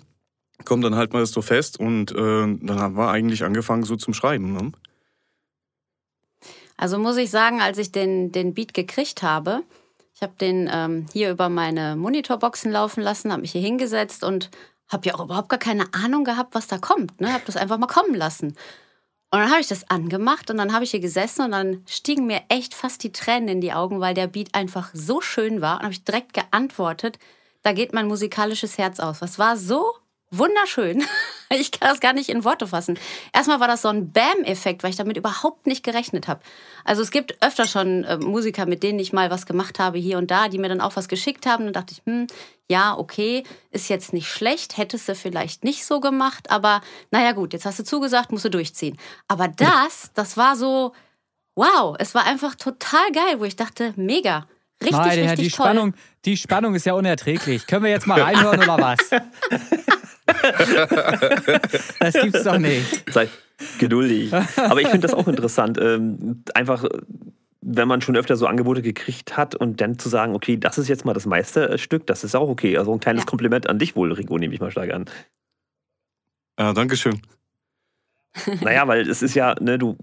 komm, dann halten wir das so fest. Und äh, dann haben wir eigentlich angefangen so zum Schreiben. Ne? Also muss ich sagen, als ich den, den Beat gekriegt habe, ich habe den ähm, hier über meine Monitorboxen laufen lassen, habe mich hier hingesetzt und habe ja auch überhaupt gar keine Ahnung gehabt, was da kommt. Ne? Habe das einfach mal kommen lassen. Und dann habe ich das angemacht und dann habe ich hier gesessen und dann stiegen mir echt fast die Tränen in die Augen, weil der Beat einfach so schön war. Und habe ich direkt geantwortet, da geht mein musikalisches Herz aus. Was war so wunderschön. Ich kann das gar nicht in Worte fassen. Erstmal war das so ein Bam-Effekt, weil ich damit überhaupt nicht gerechnet habe. Also es gibt öfter schon äh, Musiker, mit denen ich mal was gemacht habe hier und da, die mir dann auch was geschickt haben. Dann dachte ich, hm, ja, okay, ist jetzt nicht schlecht, hättest du vielleicht nicht so gemacht, aber naja gut, jetzt hast du zugesagt, musst du durchziehen. Aber das, das war so, wow, es war einfach total geil, wo ich dachte, mega. Richtig, Herren, richtig die toll. Spannung, die Spannung ist ja unerträglich. Können wir jetzt mal reinhören oder was? das gibt's doch nicht. Seid geduldig. Aber ich finde das auch interessant. Ähm, einfach, wenn man schon öfter so Angebote gekriegt hat und dann zu sagen, okay, das ist jetzt mal das Meisterstück, das ist auch okay. Also ein kleines Ja. Kompliment an dich wohl, Rico, nehme ich mal stark an. Ja, Dankeschön. Naja, weil es ist ja, ne, du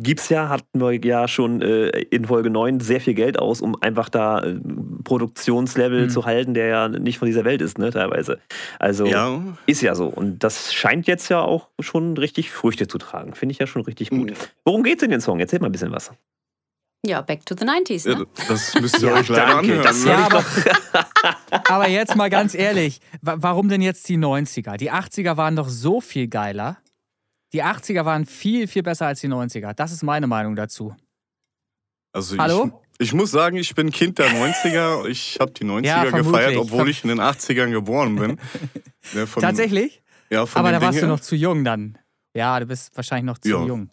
gibst ja, hatten wir ja schon äh, in Folge 9 sehr viel Geld aus, um einfach da äh, Produktionslevel Mhm. zu halten, der ja nicht von dieser Welt ist, ne, teilweise. Also Ja, ist ja so. Und das scheint jetzt ja auch schon richtig Früchte zu tragen. Finde ich ja schon richtig gut. Worum geht's in den Song? Erzähl mal ein bisschen was. Ja, back to the 90s. ja Ne? das müsst ihr Ja, euch leider danke, anhören. das ne? Ja, hab aber, aber jetzt mal ganz ehrlich, wa- warum denn jetzt die 90er? Die 80er waren doch so viel geiler. Die 80er waren viel, viel besser als die 90er. Das ist meine Meinung dazu. Also Hallo? Ich, ich muss sagen, ich bin Kind der 90er. Ich habe die 90er Ja, gefeiert, obwohl ich in den 80ern geboren bin. Ne, von- Tatsächlich? Ja, von Aber da warst Dingen du noch zu jung dann. Ja, du bist wahrscheinlich noch zu Ja. jung.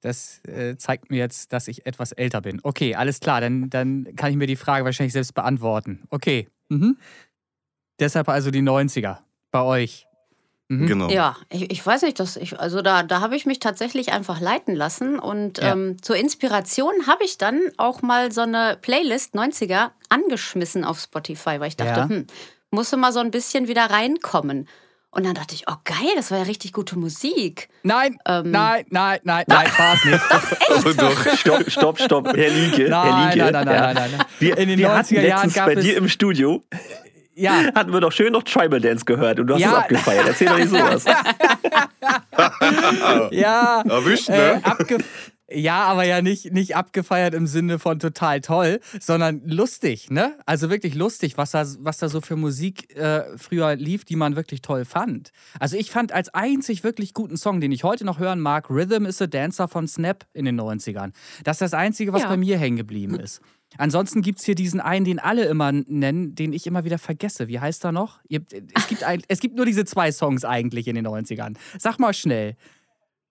Das äh, zeigt mir jetzt, dass ich etwas älter bin. Okay, alles klar, dann, dann kann ich mir die Frage wahrscheinlich selbst beantworten. Okay. Mhm. Deshalb also die 90er bei euch. Mhm. Genau. Ja, ich, ich weiß nicht, dass ich, also da, da habe ich mich tatsächlich einfach leiten lassen und Ja. ähm, zur Inspiration habe ich dann auch mal so eine Playlist 90er angeschmissen auf Spotify, weil ich dachte, Ja. hm, musste mal so ein bisschen wieder reinkommen. Und dann dachte ich, oh geil, das war ja richtig gute Musik. Nein, Ähm, nein, nein, nein, nein, war es nicht. Oh, doch. Stopp, stopp, stopp. Herr Lieke. Herr Nein, Lieke. nein, nein, nein, ja. nein, nein, nein. Wir, In den wir hatten 90er Jahren letztens gab bei es- dir im Studio, Ja, hatten wir doch schön noch Tribal Dance gehört und du hast Ja. es abgefeiert. Erzähl doch nicht sowas. ja. Erwischt, Äh, ne? abge ja, aber ja nicht, nicht abgefeiert im Sinne von total toll, sondern lustig, ne? Also wirklich lustig, was da, was da so für Musik äh, früher lief, die man wirklich toll fand. Also ich fand als einzig wirklich guten Song, den ich heute noch hören mag, Rhythm is a Dancer von Snap in den 90ern. Das ist das Einzige, was Ja. bei mir hängen geblieben ist. Ansonsten gibt es hier diesen einen, den alle immer nennen, den ich immer wieder vergesse. Wie heißt er noch? Ihr, es, gibt ein, es gibt nur diese zwei Songs eigentlich in den 90ern. Sag mal schnell.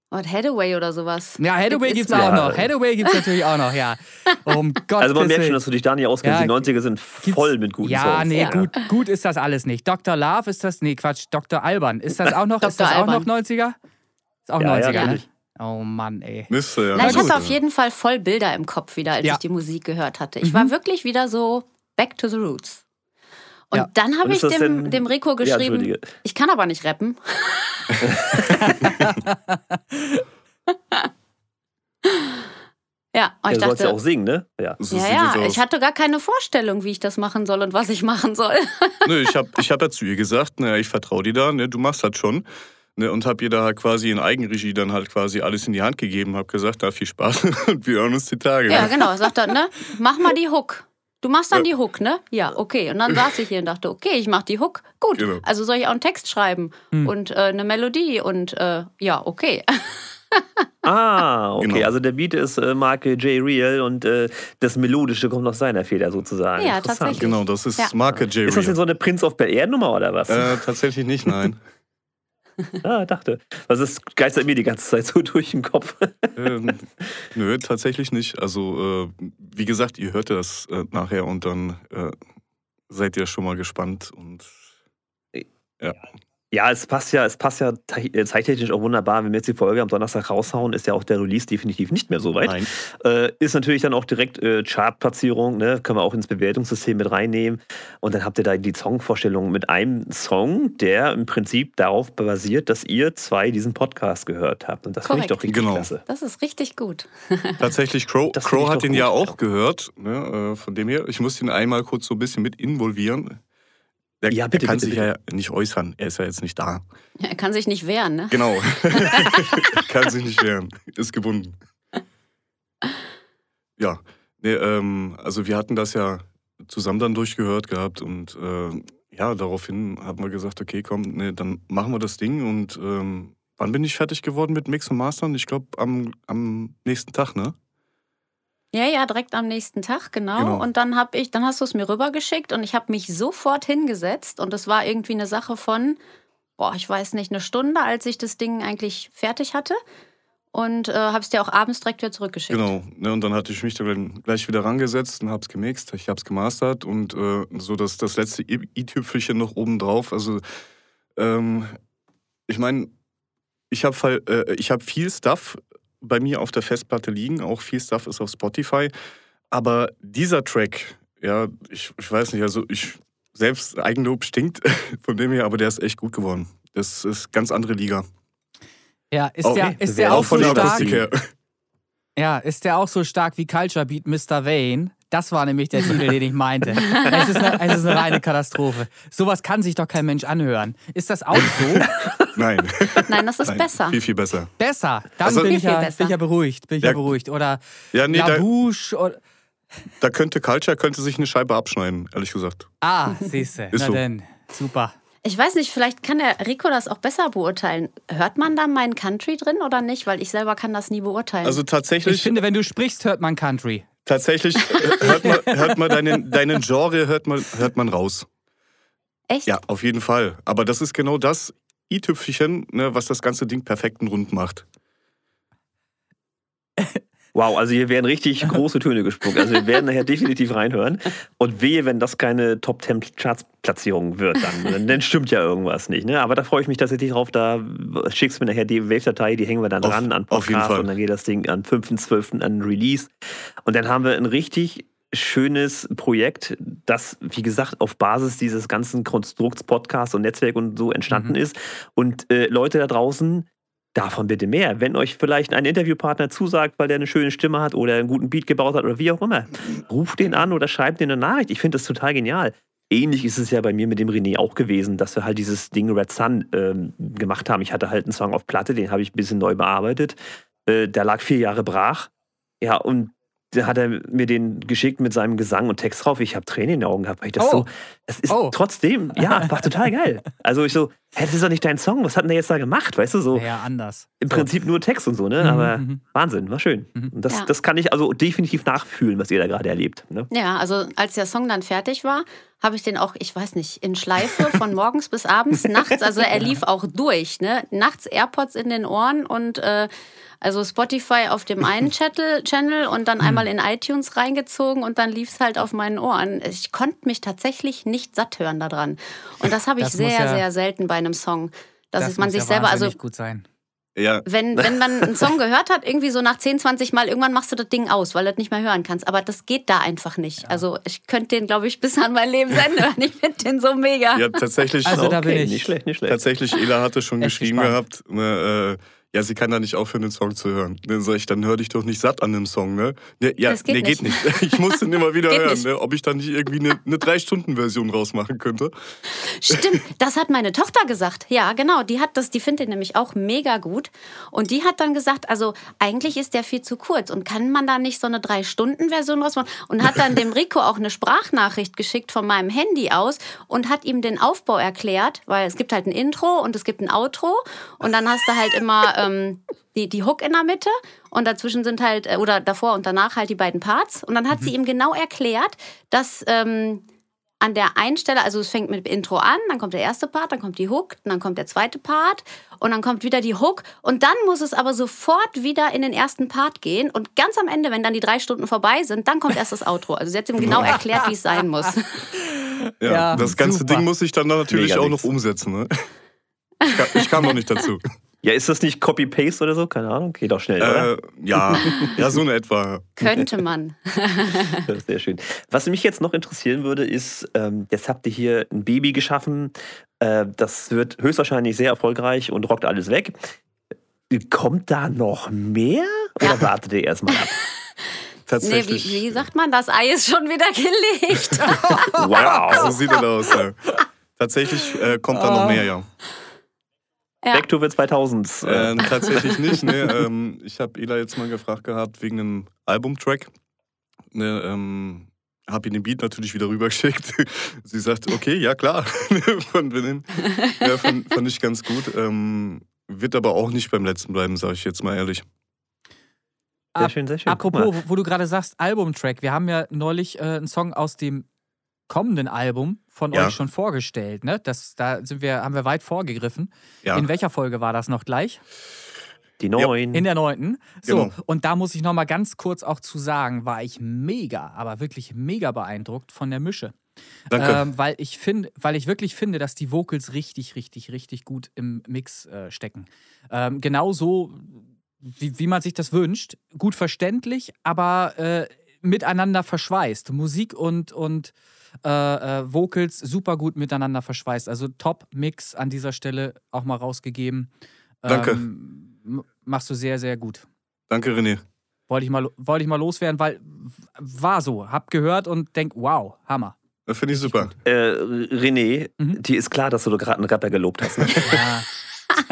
Und Hathaway oder sowas. Ja, Hathaway gibt's mir- auch Ja. noch. Hathaway gibt's natürlich auch noch, ja. Um Gottes Also man merkt schon, dass du dich da nicht auskennst. Ja, die 90er sind voll mit guten ja, Songs. nee, Ja. gut, gut ist das alles nicht. Dr. Love ist das, nee, Quatsch, Dr. Alban. Ist das auch noch, ist das auch noch Alban. 90er? Ist auch Ja, ja, 90er, ne? Oh Mann, ey. Müsste, ja. Na, ich hatte auf ja. jeden Fall voll Bilder im Kopf wieder, als Ja. ich die Musik gehört hatte. Ich Mhm. war wirklich wieder so back to the roots. Und Ja. dann habe ich dem, denn- dem Rico Ja, geschrieben, Entschuldige. ich kann aber nicht rappen. Ja, und Ja, ich ja dachte, auch singen, ne? Ja. So ja, ja, ich hatte gar keine Vorstellung, wie ich das machen soll und was ich machen soll. Nö, ich habe ich hab ja zu ihr gesagt, naja, ich vertraue dir da, ne, du machst das schon. Ne, und habe ihr da halt quasi in Eigenregie dann halt quasi alles in die Hand gegeben, habe gesagt, da viel Spaß und wir hören uns die Tage. Ja, genau. Sagt er, ne? Mach mal die Hook. Du machst dann Ja. die Hook, ne? Ja, okay. Und dann saß ich hier und dachte, okay, ich mach die Hook. Gut. Genau. Also soll ich auch einen Text schreiben Hm. und äh, eine Melodie und äh, ja, okay. Ah, okay. Genau. Also der Beat ist äh, Marke J. Real und äh, das Melodische kommt aus seiner Feder sozusagen. Ja, Interessant. tatsächlich. Genau, das ist Ja. Marke J. Ist das denn so eine Prince of Bel Air Nummer oder was? Äh, tatsächlich nicht, nein. Ah, dachte. Das ist, geistert mir die ganze Zeit so durch den Kopf. ähm, nö, tatsächlich nicht. Also, äh, wie gesagt, ihr hört das äh, nachher und dann äh, seid ihr schon mal gespannt. Und Ja, es passt ja, es passt ja te- äh, zeittechnisch auch wunderbar. Wenn wir jetzt die Folge am Donnerstag raushauen, ist ja auch der Release definitiv nicht mehr so weit. nein. Äh, ist natürlich dann auch direkt äh, Chartplatzierung, ne? können wir auch ins Bewertungssystem mit reinnehmen. Und dann habt ihr da die Songvorstellung mit einem Song, der im Prinzip darauf basiert, dass ihr zwei diesen Podcast gehört habt. Und das finde ich doch richtig Genau. klasse. Das ist richtig gut. Tatsächlich, Crow, Crow hat den gut. ja auch gehört. Ne, äh, von dem her, ich muss ihn einmal kurz so ein bisschen mit involvieren. Der, Ja, bitte, der kann bitte, sich bitte. ja nicht äußern. Er ist ja jetzt nicht da. Er kann sich nicht wehren, ne? Genau. kann sich nicht wehren. Ist gebunden. Ja. Nee, ähm, also wir hatten das ja zusammen dann durchgehört gehabt und äh, ja, daraufhin haben wir gesagt, okay, komm, nee, dann machen wir das Ding und ähm, wann bin ich fertig geworden mit Mix und Mastern? Ich glaube am, am nächsten Tag, ne? Ja, ja, direkt am nächsten Tag, genau. Genau. Und dann hab ich, dann hast du es mir rübergeschickt und ich habe mich sofort hingesetzt und es war irgendwie eine Sache von, boah, ich weiß nicht, eine Stunde, als ich das Ding eigentlich fertig hatte. Und äh, habe es dir auch abends direkt wieder zurückgeschickt. Genau, ne, und dann hatte ich mich dann gleich wieder rangesetzt und hab's gemixt, ich hab's gemastert und äh, so das, das letzte i-Tüpfelchen noch oben drauf. Also, ähm, ich meine, ich habe äh, ich hab viel Stuff bei mir auf der Festplatte liegen, auch viel Stuff ist auf Spotify, aber dieser Track, ja, ich, ich weiß nicht, also ich, selbst Eigenlob stinkt von dem her, aber der ist echt gut geworden. Das ist ganz andere Liga. Ja, ist Auch- der, ist der auch auch Auch von der? Akustik her. Ja, ist der auch so stark wie Culture Beat Mr. Vane? Das war nämlich der Titel, den ich meinte. Es ist, eine, es ist eine reine Katastrophe. Sowas kann sich doch kein Mensch anhören. Ist das auch so? Nein. Nein, das ist Nein, besser. Viel, viel besser. Besser. Dann Also- bin, Viel, ich ja, viel besser. bin ich ja beruhigt. Bin ich ja, Ja, beruhigt. Oder Ja, nee, La da. Oder, Da könnte Culture könnte sich eine Scheibe abschneiden, ehrlich gesagt. ah, siehste. Ist Na so. denn. Super. Ich weiß nicht, vielleicht kann der Rico das auch besser beurteilen. Hört man da mein Country drin oder nicht? Weil ich selber kann das nie beurteilen. Also Ich tatsächlich, finde, wenn du sprichst, hört man Country. tatsächlich äh, hört man, hört man deinen, deinen Genre hört man, hört man raus. Echt? Ja, auf jeden Fall. Aber das ist genau das i-Tüpfelchen, ne, was das ganze Ding perfekt und rund macht. Wow, also hier werden richtig große Töne gespuckt. Also wir werden nachher definitiv reinhören. Und wehe, wenn das keine Top 10 Charts Platzierung wird, dann, dann, stimmt ja irgendwas nicht. Ne? Aber da freue ich mich tatsächlich drauf. Da schickst du mir nachher die Wave-Datei, die hängen wir dann Auf- dran an Podcast und dann geht das Ding am 5.12. an Release. Und dann haben wir ein richtig schönes Projekt, das, wie gesagt, auf Basis dieses ganzen Konstrukts, Podcast und Netzwerk und so entstanden Mhm. ist. Und äh, Leute da draußen, davon bitte mehr. Wenn euch vielleicht ein Interviewpartner zusagt, weil der eine schöne Stimme hat oder einen guten Beat gebaut hat oder wie auch immer, ruft den an oder schreibt den eine Nachricht. Ich finde das total genial. Ähnlich ist es ja bei mir mit dem René auch gewesen, dass wir halt dieses Ding Red Sun ähm, gemacht haben. Ich hatte halt einen Song auf Platte, den habe ich ein bisschen neu bearbeitet. Äh, der lag vier Jahre brach. Ja, und da hat er mir den geschickt mit seinem Gesang und Text drauf. Ich habe Tränen in den Augen gehabt, weil ich das Oh. so. Es ist Oh. trotzdem, ja, war total geil. Also ich so, hä, das ist doch nicht dein Song, was hat denn der jetzt da gemacht? Weißt du, so Ja, anders. im So. Prinzip nur Text und so, ne? Mhm, Aber mhm. Wahnsinn, war schön. Mhm. Und das, Ja. das kann ich also definitiv nachfühlen, was ihr da gerade erlebt. Ne? Ja, also als der Song dann fertig war, habe ich den auch, ich weiß nicht, in Schleife von morgens bis abends, nachts, also er lief auch durch, ne? Nachts AirPods in den Ohren und äh, also Spotify auf dem einen Channel, und dann einmal in iTunes reingezogen und dann lief es halt auf meinen Ohren. Ich konnte mich tatsächlich nicht satt hören daran. Und das habe ich Das sehr, ja- sehr selten bei einem Song. Dass das man muss sich ja selber, also gut sein. Ja, wenn, wenn man einen Song gehört hat, irgendwie so nach 10, 20 Mal, irgendwann machst du das Ding aus, weil du das nicht mehr hören kannst. Aber das geht da einfach nicht. Also ich könnte den, glaube ich, bis an mein Lebensende hören. Ich finde den so mega. ja tatsächlich. Also da bin ich- Nicht schlecht, nicht schlecht. Tatsächlich, Ela hatte schon Echt geschrieben gespannt. gehabt, ne, äh, ja, sie kann da nicht aufhören, den Song zu hören. Dann sag ich, dann hör dich doch nicht satt an dem Song, ne? ne ja, Das geht nee, geht nicht. Ich muss den immer wieder Geht hören, nicht. ne? ob ich dann nicht irgendwie eine, eine Drei-Stunden-Version rausmachen könnte. Stimmt, das hat meine Tochter gesagt. Ja, genau. Die hat das, die findet den nämlich auch mega gut. Und die hat dann gesagt, also eigentlich ist der viel zu kurz und kann man da nicht so eine Drei-Stunden-Version rausmachen? Und hat dann dem Rico auch eine Sprachnachricht geschickt von meinem Handy aus und hat ihm den Aufbau erklärt, weil es gibt halt ein Intro und es gibt ein Outro und dann hast du halt immer ähm, die, die Hook in der Mitte und dazwischen sind halt, äh, oder davor und danach halt die beiden Parts. Und dann hat sie ihm genau erklärt, dass ähm, an der einen Stelle, also es fängt mit Intro an, dann kommt der erste Part, dann kommt die Hook, dann kommt der zweite Part und dann kommt wieder die Hook und dann muss es aber sofort wieder in den ersten Part gehen und ganz am Ende, wenn dann die drei Stunden vorbei sind, dann kommt erst das Outro. Also sie hat ihm genau erklärt, wie es sein muss. Ja, Ja, das ganze super. Ding muss ich dann natürlich Mega auch nix. noch umsetzen. Ne? Ich, kam, ich kam noch nicht dazu. Ja, ist das nicht Copy-Paste oder so? Keine Ahnung. Geht auch schnell, oder? Äh, ja, ja, so in etwa. Könnte man. Das ist sehr schön. Was mich jetzt noch interessieren würde, ist, ähm, jetzt habt ihr hier ein Baby geschaffen. Äh, das wird höchstwahrscheinlich sehr erfolgreich und rockt alles weg. Kommt da noch mehr? Oder wartet ihr erstmal ab? Nee, Tatsächlich. wie, wie sagt man, das Ei ist schon wieder gelegt. So Wow! sieht das aus. Ja. Tatsächlich äh, kommt da noch mehr, ja. Ja. Back to the 2000s. Äh, Äh, tatsächlich nicht. Ne, ähm, ich habe Ela jetzt mal gefragt gehabt wegen einem Albumtrack. Ne, ähm, habe ihr den Beat natürlich wieder rübergeschickt. Sie sagt, okay, ja klar. von Benin. Ja, fand, fand ich ganz gut. Ähm, wird aber auch nicht beim letzten bleiben, sage ich jetzt mal ehrlich. sehr schön, sehr schön. Guck Apropos, mal. wo, wo du gerade sagst, Albumtrack. Wir haben ja neulich äh, einen Song aus dem kommenden Album von Ja. euch schon vorgestellt. Ne? Das, da sind wir, haben wir weit vorgegriffen. Ja. In welcher Folge war das noch gleich? Die neuen. In der neunten. So, Genau. und da muss ich noch mal ganz kurz auch zu sagen, war ich mega, aber wirklich mega beeindruckt von der Mische. Danke. Ähm, weil ich finde, weil ich wirklich finde, dass die Vocals richtig, richtig, richtig gut im Mix äh, stecken. Ähm, genauso, wie, wie man sich das wünscht. Gut verständlich, aber äh, miteinander verschweißt. Musik und, und äh, äh, Vocals super gut miteinander verschweißt. Also Top-Mix an dieser Stelle auch mal rausgegeben. Danke. Ähm, machst du sehr, sehr gut. Danke, René. Wollte ich, mal, wollte ich mal loswerden, weil war so. Hab gehört und denk, wow, Hammer. Das Finde ich super. Äh, René, Mhm. dir ist klar, dass du gerade einen Rapper gelobt hast. Ne? Ja,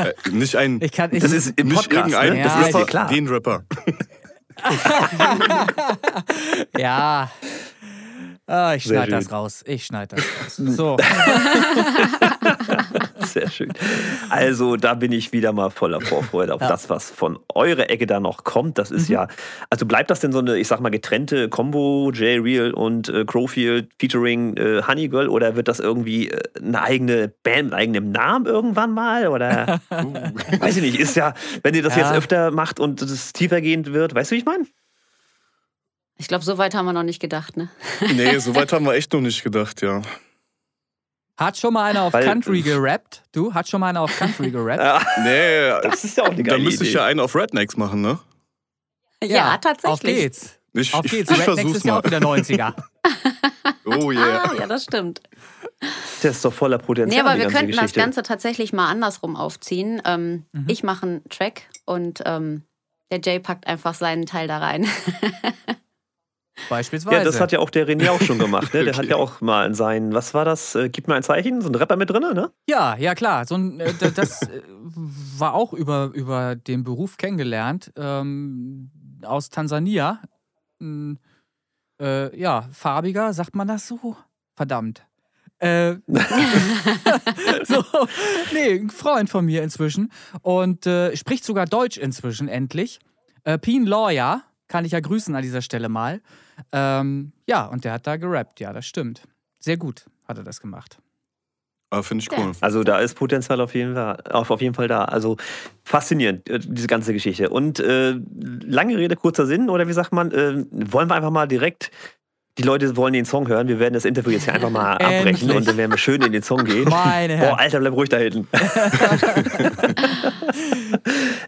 Äh, nicht ein, ich kann, ich, Das ist im nicht Podcast, irgendein, ne? Ja, Das ist Rapper, dir klar. den Rapper. ja. Ah, ich schneide das raus. Ich schneide das raus. So. Sehr schön. Also, da bin ich wieder mal voller Vorfreude auf Ja. das, was von eurer Ecke da noch kommt. Das ist Mhm. ja, also bleibt das denn so eine, ich sag mal, getrennte Combo, Jay Real und äh, Crowfield featuring äh, Honey Girl oder wird das irgendwie äh, eine eigene Band eigenem Namen irgendwann mal? Oder weiß ich nicht, ist ja, wenn ihr das Ja. jetzt öfter macht und es tiefergehend wird, weißt du, wie ich meine? Ich glaube, so weit haben wir noch nicht gedacht, ne? Nee, so weit haben wir echt noch nicht gedacht, ja. Hat schon mal einer auf Weil- Country gerappt? Du? Hat schon mal einer auf Country gerappt? Ja, Nee, das ist ja auch eine da geile müsste ich ja einen auf Rednecks machen, ne? Ja, tatsächlich. Auf geht's. Ich, Auf ich, geht's. ich Rednecks versuch's ist ja mal. auch wieder 90er. Oh yeah. Ah, ja, das stimmt. Das ist doch voller Potenzial. Nee, aber die wir ganze könnten das Geschichte. Ganze tatsächlich mal andersrum aufziehen. Ähm, Mhm. Ich mache einen Track und ähm, der Jay packt einfach seinen Teil da rein. Beispielsweise. Ja, das hat ja auch der René auch schon gemacht. Ne? Der hat ja auch mal in seinen, was war das? Äh, Gib mir ein Zeichen, so ein Rapper mit drin, ne? Ja, ja klar. So ein, äh, das äh, war auch über, über den Beruf kennengelernt. Ähm, aus Tansania. Ein, äh, ja, farbiger, sagt man das so? Verdammt. Äh, so, nee, ein Freund von mir inzwischen. Und äh, spricht sogar Deutsch inzwischen, endlich. Äh, Pien Lawyer, kann ich ja grüßen an dieser Stelle mal. Ähm, ja, und der hat da gerappt, ja, das stimmt. Sehr gut hat er das gemacht. Aber finde ich cool. Also da ist Potenzial auf jeden Fall, auf, auf jeden Fall da. Also faszinierend, äh, diese ganze Geschichte. Und äh, lange Rede, kurzer Sinn, oder wie sagt man, äh, wollen wir einfach mal direkt die Leute wollen den Song hören. Wir werden das Interview jetzt hier einfach mal abbrechen und dann werden wir schön in den Song gehen. Meine. Boah, Alter, bleib ruhig da hinten.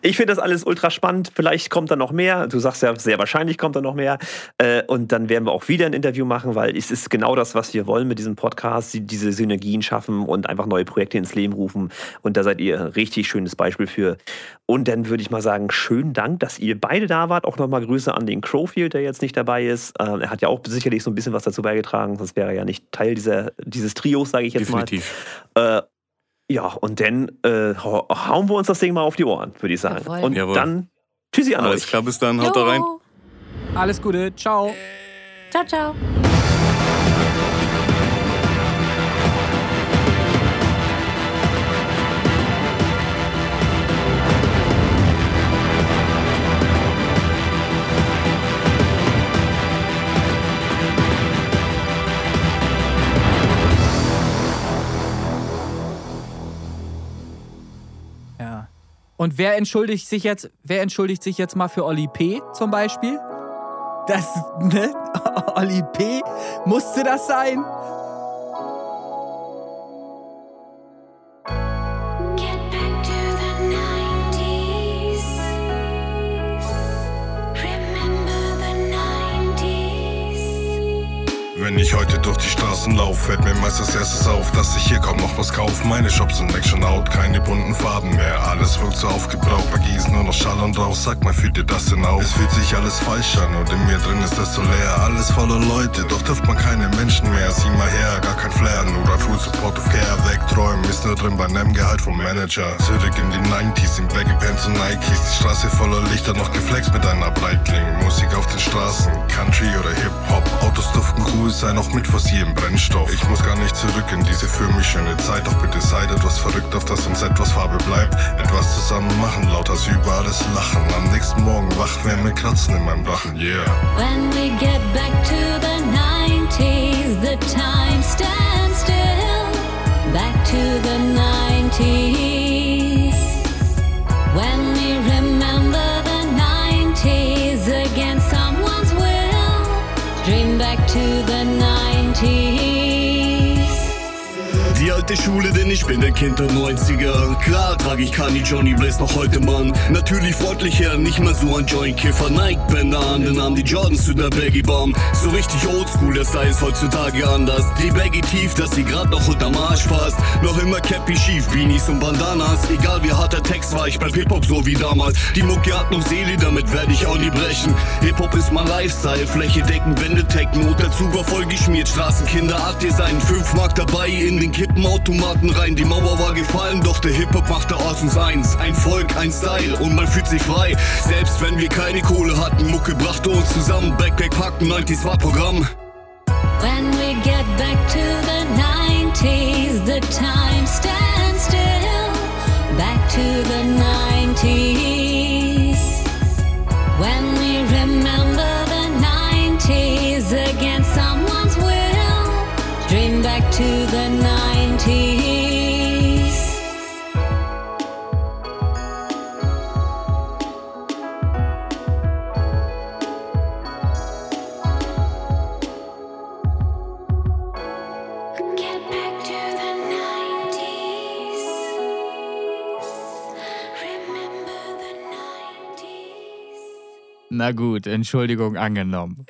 ich finde das alles ultra spannend. Vielleicht kommt da noch mehr. Du sagst ja, sehr wahrscheinlich kommt da noch mehr. Äh, Und dann werden wir auch wieder ein Interview machen, weil es ist genau das, was wir wollen mit diesem Podcast. die- Diese Synergien schaffen und einfach neue Projekte ins Leben rufen. Und da seid ihr ein richtig schönes Beispiel für. Und dann würde ich mal sagen, schönen Dank, dass ihr beide da wart. Auch nochmal Grüße an den Crowfield, der jetzt nicht dabei ist. Ähm, Er hat ja auch sicherlich so ein bisschen was dazu beigetragen. Sonst wäre er ja nicht Teil dieser, dieses Trios, sage ich jetzt mal. Definitiv. Äh, ja, und dann äh, hau- hauen wir uns das Ding mal auf die Ohren, würde ich sagen. Jawohl. Und Jawohl. dann tschüssi an Alles euch. klar, bis dann. Haut da rein. Alles Gute. Ciao. Ciao, ciao. Und wer entschuldigt sich jetzt, wer entschuldigt sich jetzt mal für Oli P. zum Beispiel? Das, ne? Oli P. Musste das sein? Wenn ich heute durch die Straßen lauf, fällt mir meist als erstes auf, dass ich hier kaum noch was kauf. Meine Shops sind Action out, keine bunten Farben mehr. Alles wirkt so aufgebraucht, Magie ist nur noch Schall und Rauch. Sag mal, fühlt ihr das denn auch? Es fühlt sich alles falsch an und in mir drin ist das so leer. Alles voller Leute, doch trifft man keine Menschen mehr. Sieh mal her, gar kein Flair, nur True Support of Care. Wegträumen ist nur drin bei nem Gehalt vom Manager. Zurück in die 90s, in Baggy Pants und Nikes. Die Straße voller Lichter, noch geflext mit einer Breitling. Musik auf den Straßen, Country oder Hip-Hop. Autos duften cool, sei noch mit fossilem Brennstoff. Ich muss gar nicht zurück in diese für mich schöne Zeit. Doch bitte seid etwas verrückt, auf dass uns etwas Farbe bleibt. Etwas zusammen machen, lauter über alles lachen. Am nächsten Morgen wach werden mit Kratzen in meinem Rachen, yeah. When we get back to the 90s, the time stands still. Back to the 90s. When to the 90s. Alte Schule, denn ich bin der Kind der 90er. Klar trage ich Kanye Johnny Blaze noch heute, Mann. Natürlich freundlicher, nicht mehr so ein Joint-Kiffer. Nike-Bänder an, dann haben die Jordans zu der Baggy Bomb. So richtig oldschool, der Style ist heutzutage anders. Die Baggy tief, dass sie grad noch unterm Arsch passt. Noch immer Cappy schief, Beanies und Bandanas. Egal wie hart der Text war, ich bleib Hip-Hop so wie damals. Die Mucke hat noch Seele, damit werde ich auch nie brechen. Hip-Hop ist mein Lifestyle, Fläche decken, Wände Techno. Der Zug war voll geschmiert, Straßenkinder, Art Design. Fünf Mark dabei, in den Kippenautomaten rein. Die Mauer war gefallen, doch der Hip-Hop machte aus uns eins. Ein Volk, ein Style und man fühlt sich frei. Selbst wenn wir keine Kohle hatten, Mucke brachte uns zusammen. Backpack packen, 90s war Programm. When we get back to the 90s, the time stands still. Back to the 90s. Na gut, Entschuldigung angenommen.